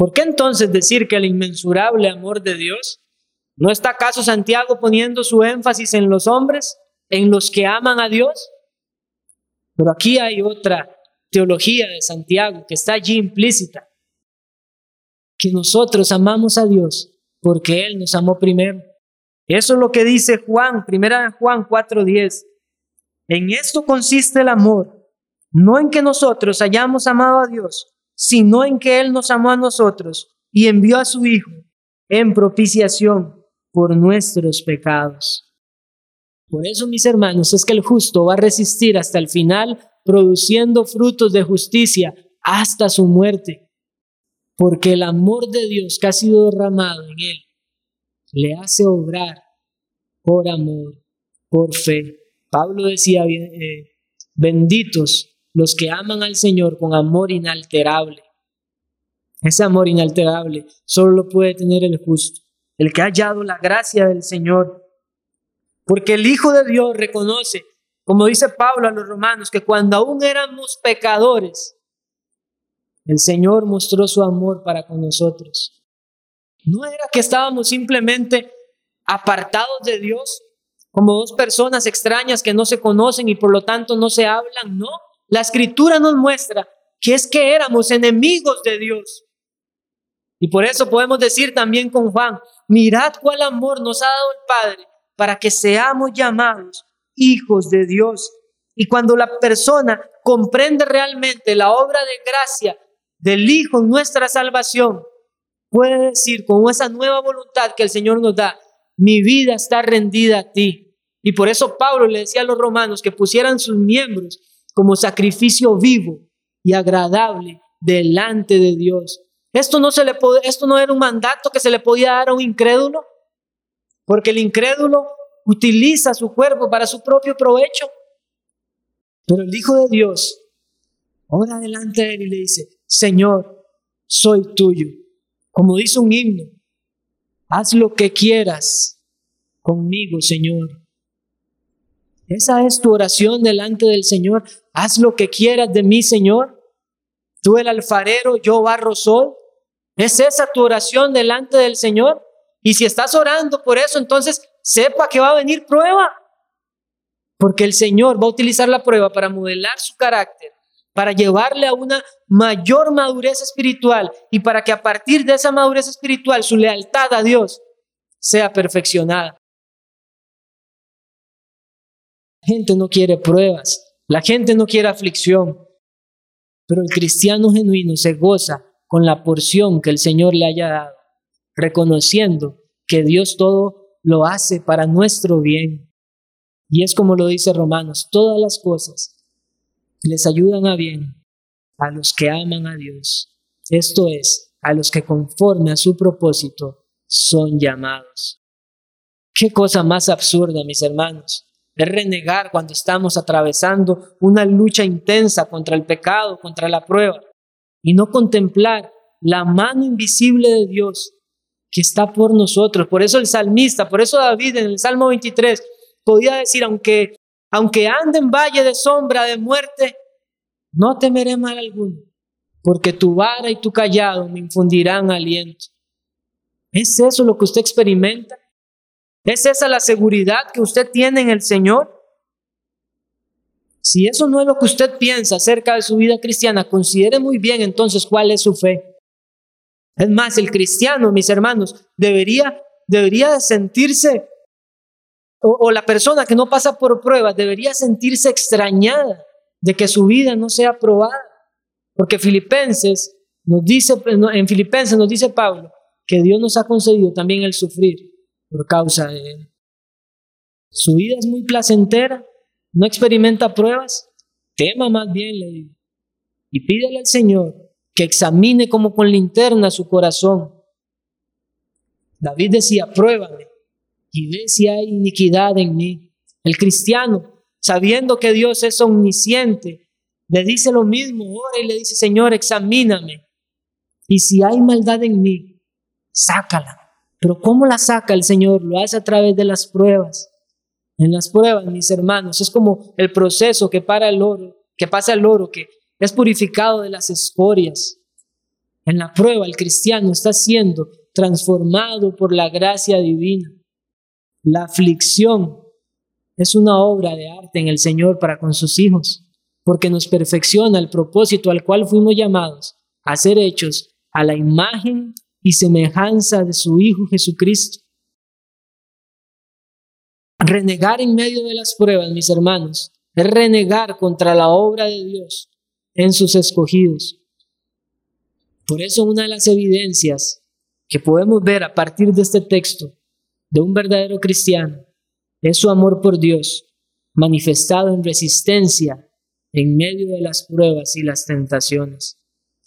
¿Por qué entonces decir que el inmensurable amor de Dios? ¿No está acaso Santiago poniendo su énfasis en los hombres, en los que aman a Dios? Pero aquí hay otra teología de Santiago que está allí implícita, que nosotros amamos a Dios porque Él nos amó primero. Eso es lo que dice Juan, primera Juan 4:10. En esto consiste el amor, no en que nosotros hayamos amado a Dios, sino en que Él nos amó a nosotros y envió a su Hijo en propiciación por nuestros pecados. Por eso, mis hermanos, es que el justo va a resistir hasta el final, produciendo frutos de justicia hasta su muerte porque el amor de Dios que ha sido derramado en él le hace obrar por amor, por fe. Pablo decía, eh, benditos los que aman al Señor con amor inalterable. Ese amor inalterable solo lo puede tener el justo, el que ha hallado la gracia del Señor. Porque el Hijo de Dios reconoce, como dice Pablo a los romanos, que cuando aún éramos pecadores, el Señor mostró su amor para con nosotros. No era que estábamos simplemente apartados de Dios, como dos personas extrañas que no se conocen y por lo tanto no se hablan, no. La escritura nos muestra que es que éramos enemigos de Dios. Y por eso podemos decir también con Juan, mirad cuál amor nos ha dado el Padre para que seamos llamados hijos de Dios. Y cuando la persona comprende realmente la obra de gracia del Hijo, nuestra salvación, puede decir con esa nueva voluntad que el Señor nos da, mi vida está rendida a ti. Y por eso Pablo le decía a los romanos que pusieran sus miembros como sacrificio vivo y agradable delante de Dios. Esto no, se le esto no era un mandato que se le podía dar a un incrédulo, porque el incrédulo utiliza su cuerpo para su propio provecho. Pero el Hijo de Dios ora delante de él y le dice, Señor, soy tuyo. Como dice un himno, haz lo que quieras conmigo, Señor. Esa es tu oración delante del Señor. Haz lo que quieras de mí, Señor. Tú el alfarero, yo barro soy. ¿Es esa tu oración delante del Señor? Y si estás orando por eso, entonces sepa que va a venir prueba. Porque el Señor va a utilizar la prueba para modelar su carácter para llevarle a una mayor madurez espiritual y para que a partir de esa madurez espiritual su lealtad a Dios sea perfeccionada. La gente no quiere pruebas, la gente no quiere aflicción, pero el cristiano genuino se goza con la porción que el Señor le haya dado, reconociendo que Dios todo lo hace para nuestro bien. Y es como lo dice Romanos, todas las cosas les ayudan a bien a los que aman a Dios. Esto es, a los que conforme a su propósito son llamados. Qué cosa más absurda, mis hermanos. Es renegar cuando estamos atravesando una lucha intensa contra el pecado, contra la prueba, y no contemplar la mano invisible de Dios que está por nosotros. Por eso el salmista, por eso David en el Salmo 23 podía decir, aunque, aunque ande en valle de sombra de muerte, no temeré mal alguno, porque tu vara y tu callado me infundirán aliento. ¿Es eso lo que usted experimenta? ¿Es esa la seguridad que usted tiene en el Señor? Si eso no es lo que usted piensa acerca de su vida cristiana, considere muy bien entonces cuál es su fe. Es más, el cristiano, mis hermanos, debería, debería sentirse, o, la persona que no pasa por pruebas, debería sentirse extrañada de que su vida no sea probada. Porque Filipenses nos dice, en Filipenses nos dice Pablo que Dios nos ha concedido también el sufrir por causa de él. Su vida es muy placentera, no experimenta pruebas, tema más bien, le. Y pídele al Señor que examine como con linterna su corazón. David decía, pruébame y ve si hay iniquidad en mí. El cristiano sabiendo que Dios es omnisciente, le dice lo mismo, ora y le dice, Señor, examíname. Y si hay maldad en mí, sácala. Pero ¿cómo la saca el Señor? Lo hace a través de las pruebas. En las pruebas, mis hermanos, es como el proceso que para el oro, que pasa el oro, que es purificado de las escorias. En la prueba, el cristiano está siendo transformado por la gracia divina. La aflicción es una obra de arte en el Señor para con sus hijos, porque nos perfecciona el propósito al cual fuimos llamados a ser hechos a la imagen y semejanza de su Hijo Jesucristo. Renegar en medio de las pruebas, mis hermanos, es renegar contra la obra de Dios en sus escogidos. Por eso una de las evidencias que podemos ver a partir de este texto de un verdadero cristiano es su amor por Dios manifestado en resistencia en medio de las pruebas y las tentaciones.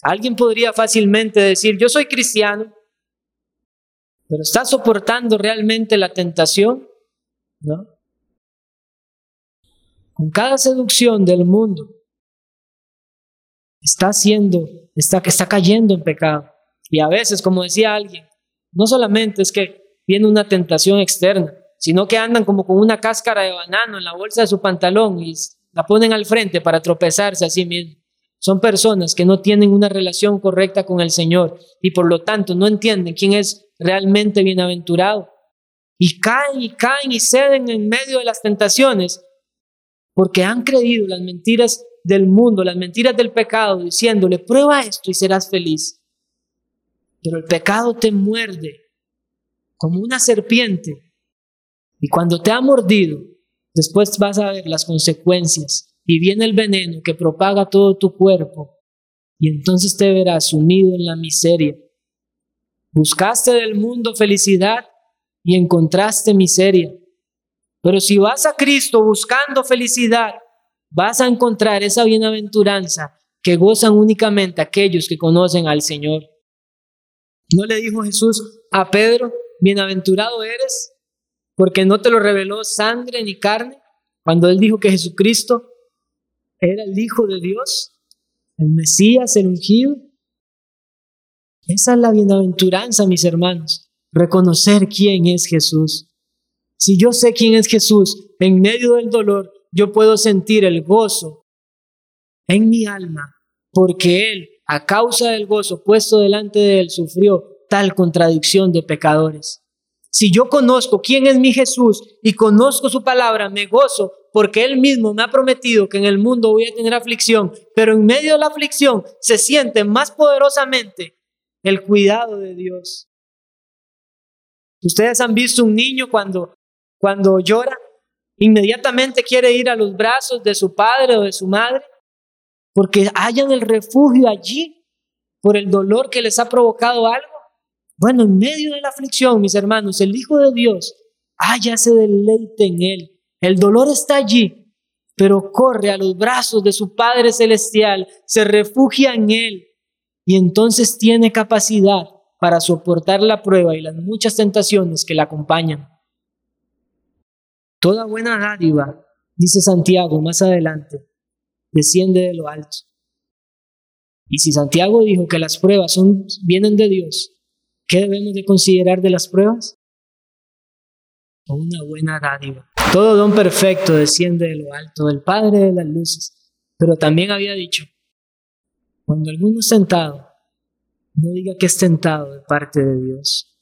Alguien podría fácilmente decir, yo soy cristiano, pero ¿está soportando realmente la tentación? ¿No? Con cada seducción del mundo, está haciendo, está, está cayendo en pecado. Y a veces, como decía alguien, no solamente es que viene una tentación externa, sino que andan como con una cáscara de banano en la bolsa de su pantalón y la ponen al frente para tropezarse a sí mismos. Son personas que no tienen una relación correcta con el Señor y por lo tanto no entienden quién es realmente bienaventurado. Y caen y caen y ceden en medio de las tentaciones porque han creído las mentiras del mundo, las mentiras del pecado, diciéndole, prueba esto y serás feliz. Pero el pecado te muerde como una serpiente y cuando te ha mordido, después vas a ver las consecuencias y viene el veneno que propaga todo tu cuerpo y entonces te verás sumido en la miseria. Buscaste del mundo felicidad y encontraste miseria. Pero si vas a Cristo buscando felicidad, vas a encontrar esa bienaventuranza que gozan únicamente aquellos que conocen al Señor. ¿No le dijo Jesús a Pedro, bienaventurado eres porque no te lo reveló sangre ni carne, cuando él dijo que Jesucristo era el Hijo de Dios, el Mesías, el ungido. Esa es la bienaventuranza, mis hermanos, reconocer quién es Jesús. Si yo sé quién es Jesús, en medio del dolor, yo puedo sentir el gozo en mi alma, porque Él, a causa del gozo puesto delante de Él, sufrió tal contradicción de pecadores. Si yo conozco quién es mi Jesús y conozco su palabra, me gozo porque Él mismo me ha prometido que en el mundo voy a tener aflicción, pero en medio de la aflicción se siente más poderosamente el cuidado de Dios. Ustedes han visto un niño cuando, cuando llora, inmediatamente quiere ir a los brazos de su padre o de su madre, porque hallan el refugio allí por el dolor que les ha provocado algo. Bueno, en medio de la aflicción, mis hermanos, el Hijo de Dios haya ese deleite en él. El dolor está allí, pero corre a los brazos de su Padre Celestial, se refugia en él y entonces tiene capacidad para soportar la prueba y las muchas tentaciones que la acompañan. Toda buena dádiva, dice Santiago más adelante, desciende de lo alto. Y si Santiago dijo que las pruebas son, vienen de Dios, ¿qué debemos de considerar de las pruebas? Una buena dádiva. Todo don perfecto desciende de lo alto, del Padre de las luces. Pero también había dicho, cuando alguno es tentado, no diga que es tentado de parte de Dios.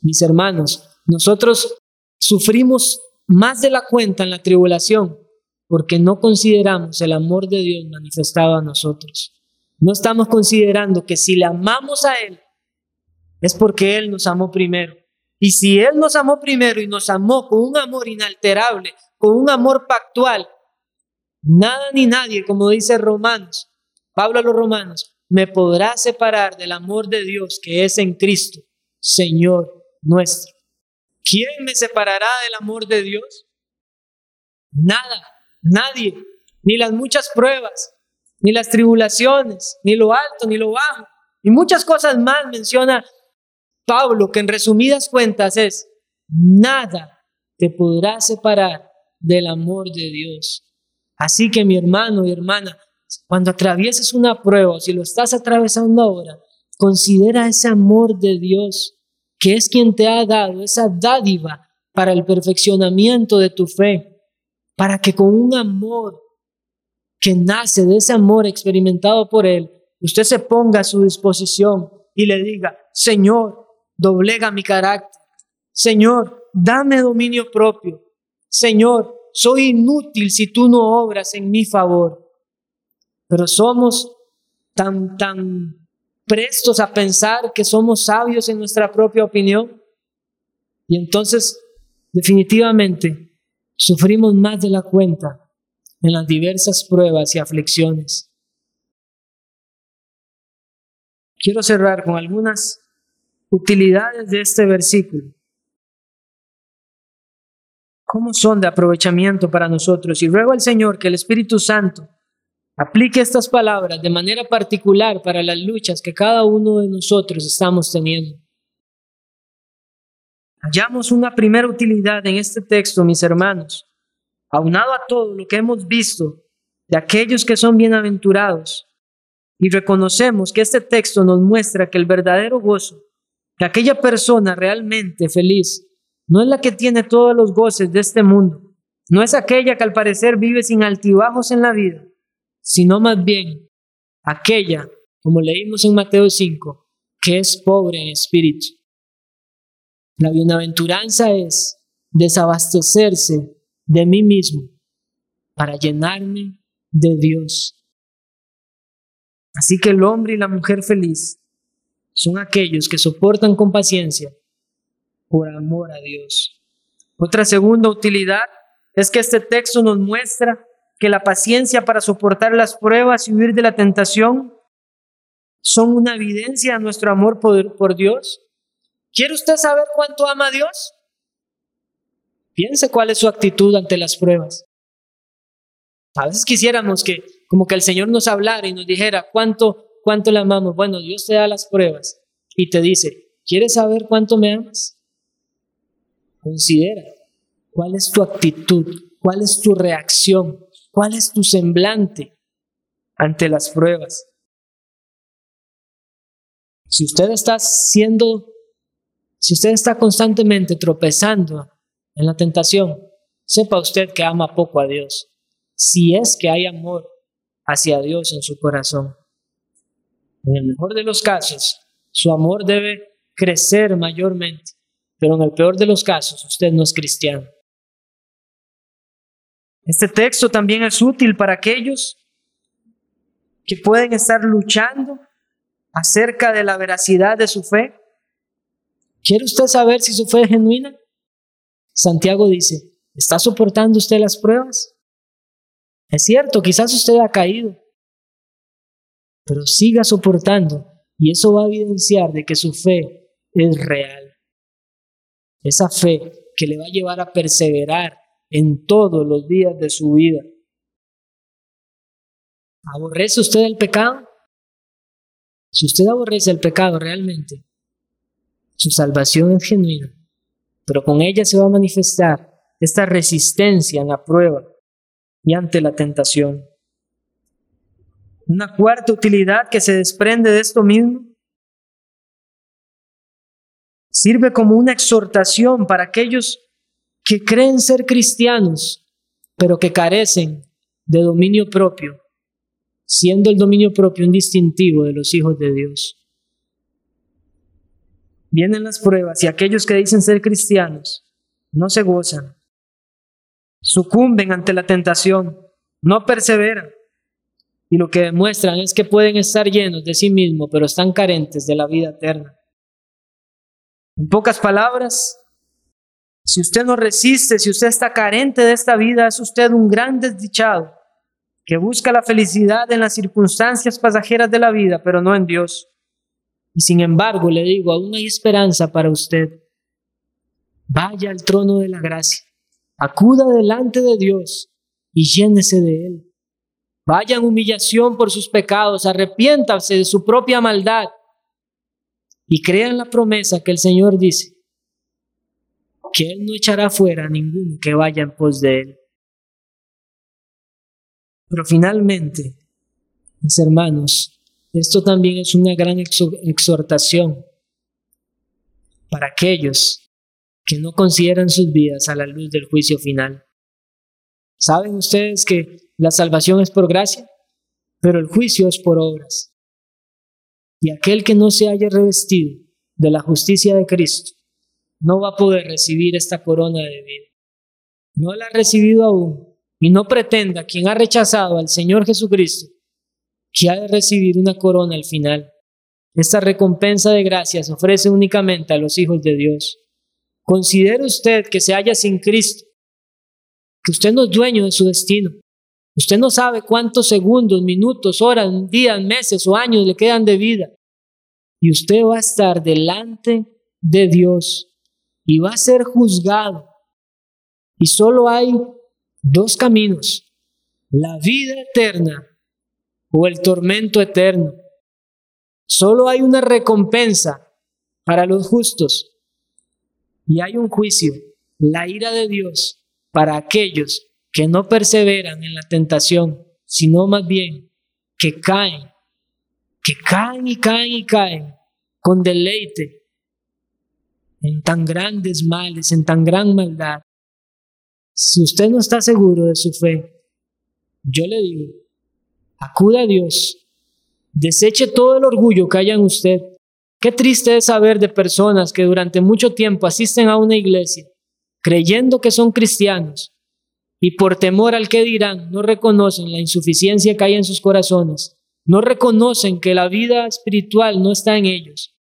Mis hermanos, nosotros sufrimos más de la cuenta en la tribulación porque no consideramos el amor de Dios manifestado a nosotros. No estamos considerando que si le amamos a Él, es porque Él nos amó primero. Y si Él nos amó primero y nos amó con un amor inalterable, con un amor pactual, nada ni nadie, como dice Romanos, Pablo a los Romanos, me podrá separar del amor de Dios que es en Cristo, Señor nuestro. ¿Quién me separará del amor de Dios? Nada, nadie, ni las muchas pruebas, ni las tribulaciones, ni lo alto, ni lo bajo, y muchas cosas más menciona Pablo, que en resumidas cuentas es, nada te podrá separar del amor de Dios. Así que mi hermano y hermana, cuando atravieses una prueba, si lo estás atravesando ahora, considera ese amor de Dios, que es quien te ha dado esa dádiva para el perfeccionamiento de tu fe, para que con un amor que nace de ese amor experimentado por Él, usted se ponga a su disposición y le diga, Señor, doblega mi carácter. Señor, dame dominio propio. Señor, soy inútil si tú no obras en mi favor pero somos tan, tan prestos a pensar que somos sabios en nuestra propia opinión. Y entonces, definitivamente, sufrimos más de la cuenta en las diversas pruebas y aflicciones. Quiero cerrar con algunas utilidades de este versículo. ¿Cómo son de aprovechamiento para nosotros? Y ruego al Señor que el Espíritu Santo Aplique estas palabras de manera particular para las luchas que cada uno de nosotros estamos teniendo. Hallamos una primera utilidad en este texto, mis hermanos, aunado a todo lo que hemos visto de aquellos que son bienaventurados, y reconocemos que este texto nos muestra que el verdadero gozo de aquella persona realmente feliz no es la que tiene todos los goces de este mundo, no es aquella que al parecer vive sin altibajos en la vida, sino más bien aquella, como leímos en Mateo 5, que es pobre en espíritu. La bienaventuranza es desabastecerse de mí mismo para llenarme de Dios. Así que el hombre y la mujer feliz son aquellos que soportan con paciencia por amor a Dios. Otra segunda utilidad es que este texto nos muestra que la paciencia para soportar las pruebas y huir de la tentación son una evidencia de nuestro amor por, por Dios? ¿Quiere usted saber cuánto ama a Dios? Piense cuál es su actitud ante las pruebas. A veces quisiéramos que como que el Señor nos hablara y nos dijera cuánto, cuánto le amamos. Bueno, Dios te da las pruebas y te dice, ¿quieres saber cuánto me amas? Considera cuál es tu actitud, cuál es tu reacción ¿Cuál es tu semblante ante las pruebas? Si usted está siendo, si usted está constantemente tropezando en la tentación, sepa usted que ama poco a Dios. Si es que hay amor hacia Dios en su corazón. En el mejor de los casos, su amor debe crecer mayormente, pero en el peor de los casos, usted no es cristiano. Este texto también es útil para aquellos que pueden estar luchando acerca de la veracidad de su fe. ¿Quiere usted saber si su fe es genuina? Santiago dice, ¿está soportando usted las pruebas? Es cierto, quizás usted ha caído, pero siga soportando y eso va a evidenciar de que su fe es real. Esa fe que le va a llevar a perseverar en todos los días de su vida. ¿Aborrece usted el pecado? Si usted aborrece el pecado realmente, su salvación es genuina, pero con ella se va a manifestar esta resistencia en la prueba y ante la tentación. Una cuarta utilidad que se desprende de esto mismo sirve como una exhortación para aquellos que creen ser cristianos, pero que carecen de dominio propio, siendo el dominio propio un distintivo de los hijos de Dios. Vienen las pruebas y aquellos que dicen ser cristianos no se gozan, sucumben ante la tentación, no perseveran. Y lo que demuestran es que pueden estar llenos de sí mismos, pero están carentes de la vida eterna. En pocas palabras, si usted no resiste, si usted está carente de esta vida, es usted un gran desdichado que busca la felicidad en las circunstancias pasajeras de la vida, pero no en Dios. Y sin embargo, le digo, aún hay esperanza para usted. Vaya al trono de la gracia, acuda delante de Dios y llénese de Él. Vaya en humillación por sus pecados, arrepiéntase de su propia maldad y crean la promesa que el Señor dice, que Él no echará fuera a ninguno que vaya en pos de Él. Pero finalmente, mis hermanos, esto también es una gran exhortación para aquellos que no consideran sus vidas a la luz del juicio final. ¿Saben ustedes que la salvación es por gracia, pero el juicio es por obras? Y aquel que no se haya revestido de la justicia de Cristo no va a poder recibir esta corona de vida. No la ha recibido aún y no pretenda quien ha rechazado al Señor Jesucristo que ha de recibir una corona al final. Esta recompensa de gracia se ofrece únicamente a los hijos de Dios. Considere usted que se halla sin Cristo, que usted no es dueño de su destino. Usted no sabe cuántos segundos, minutos, horas, días, meses o años le quedan de vida. Y usted va a estar delante de Dios y va a ser juzgado. Y solo hay dos caminos, la vida eterna o el tormento eterno. Solo hay una recompensa para los justos y hay un juicio, la ira de Dios para aquellos que no perseveran en la tentación, sino más bien que caen, que caen y caen y caen con deleite en tan grandes males, en tan gran maldad. Si usted no está seguro de su fe, yo le digo, acuda a Dios, deseche todo el orgullo que haya en usted. Qué triste es saber de personas que durante mucho tiempo asisten a una iglesia creyendo que son cristianos, y por temor al que dirán, no reconocen la insuficiencia que hay en sus corazones, no reconocen que la vida espiritual no está en ellos.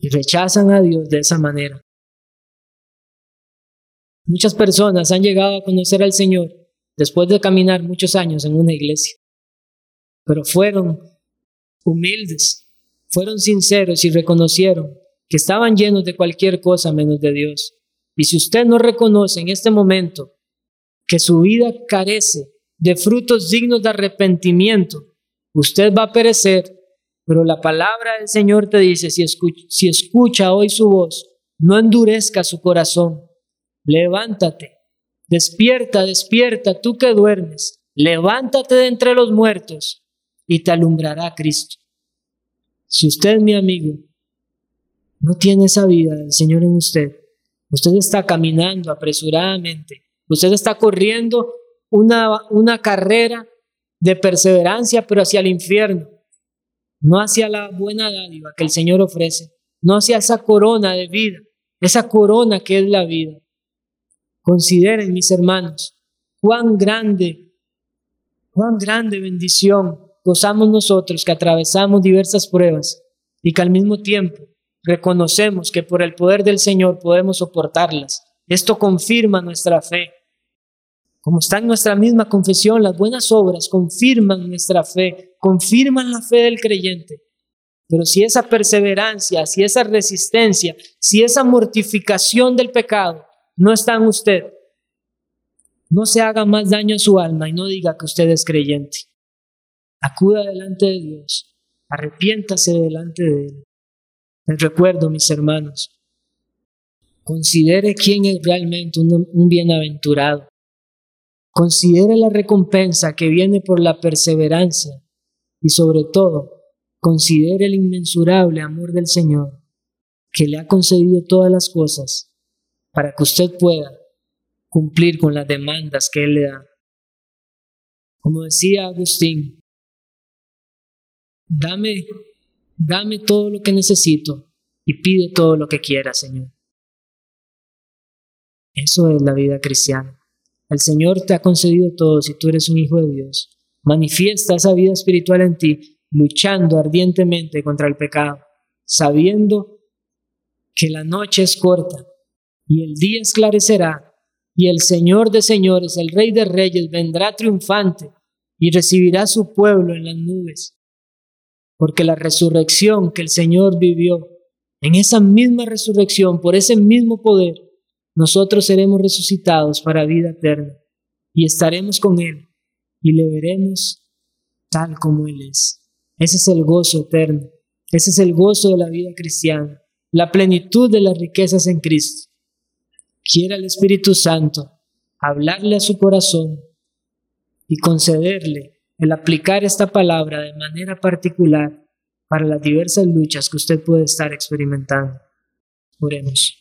Y rechazan a Dios de esa manera. Muchas personas han llegado a conocer al Señor después de caminar muchos años en una iglesia, pero fueron humildes, fueron sinceros y reconocieron que estaban llenos de cualquier cosa menos de Dios. Y si usted no reconoce en este momento que su vida carece de frutos dignos de arrepentimiento, usted va a perecer. Pero la palabra del Señor te dice, si escucha, hoy su voz, no endurezca su corazón. Levántate, despierta, despierta, tú que duermes. Levántate de entre los muertos y te alumbrará Cristo. Si usted, mi amigo, no tiene esa vida del Señor en usted, Usted está caminando apresuradamente. Usted está corriendo una, una carrera de perseverancia, pero hacia el infierno. No hacia la buena dádiva que el Señor ofrece. No hacia esa corona de vida. Esa corona que es la vida. Consideren, mis hermanos, cuán grande, cuán grande bendición gozamos nosotros que atravesamos diversas pruebas y que al mismo tiempo reconocemos que por el poder del Señor podemos soportarlas. Esto confirma nuestra fe. Como está en nuestra misma confesión, las buenas obras confirman nuestra fe, confirman la fe del creyente. Pero si esa perseverancia, si esa resistencia, si esa mortificación del pecado no está en usted, no se haga más daño a su alma y no diga que usted es creyente. Acuda delante de Dios, arrepiéntase delante de Él. Les recuerdo, mis hermanos, considere quién es realmente un, un bienaventurado. Considere la recompensa que viene por la perseverancia y sobre todo, considere el inmensurable amor del Señor que le ha concedido todas las cosas para que usted pueda cumplir con las demandas que Él le da. Como decía Agustín, dame, dame todo lo que necesito y pide todo lo que quiera, Señor. Eso es la vida cristiana. El Señor te ha concedido todo si tú eres un hijo de Dios. Manifiesta esa vida espiritual en ti, luchando ardientemente contra el pecado, sabiendo que la noche es corta y el día esclarecerá y el Señor de señores, el Rey de reyes, vendrá triunfante y recibirá a su pueblo en las nubes. Porque la resurrección que el Señor vivió, en esa misma resurrección, por ese mismo poder, nosotros seremos resucitados para vida eterna. Y estaremos con Él y le veremos tal como Él es. Ese es el gozo eterno, ese es el gozo de la vida cristiana, la plenitud de las riquezas en Cristo. Quiera el Espíritu Santo hablarle a su corazón y concederle el aplicar esta palabra de manera particular para las diversas luchas que usted puede estar experimentando. Oremos.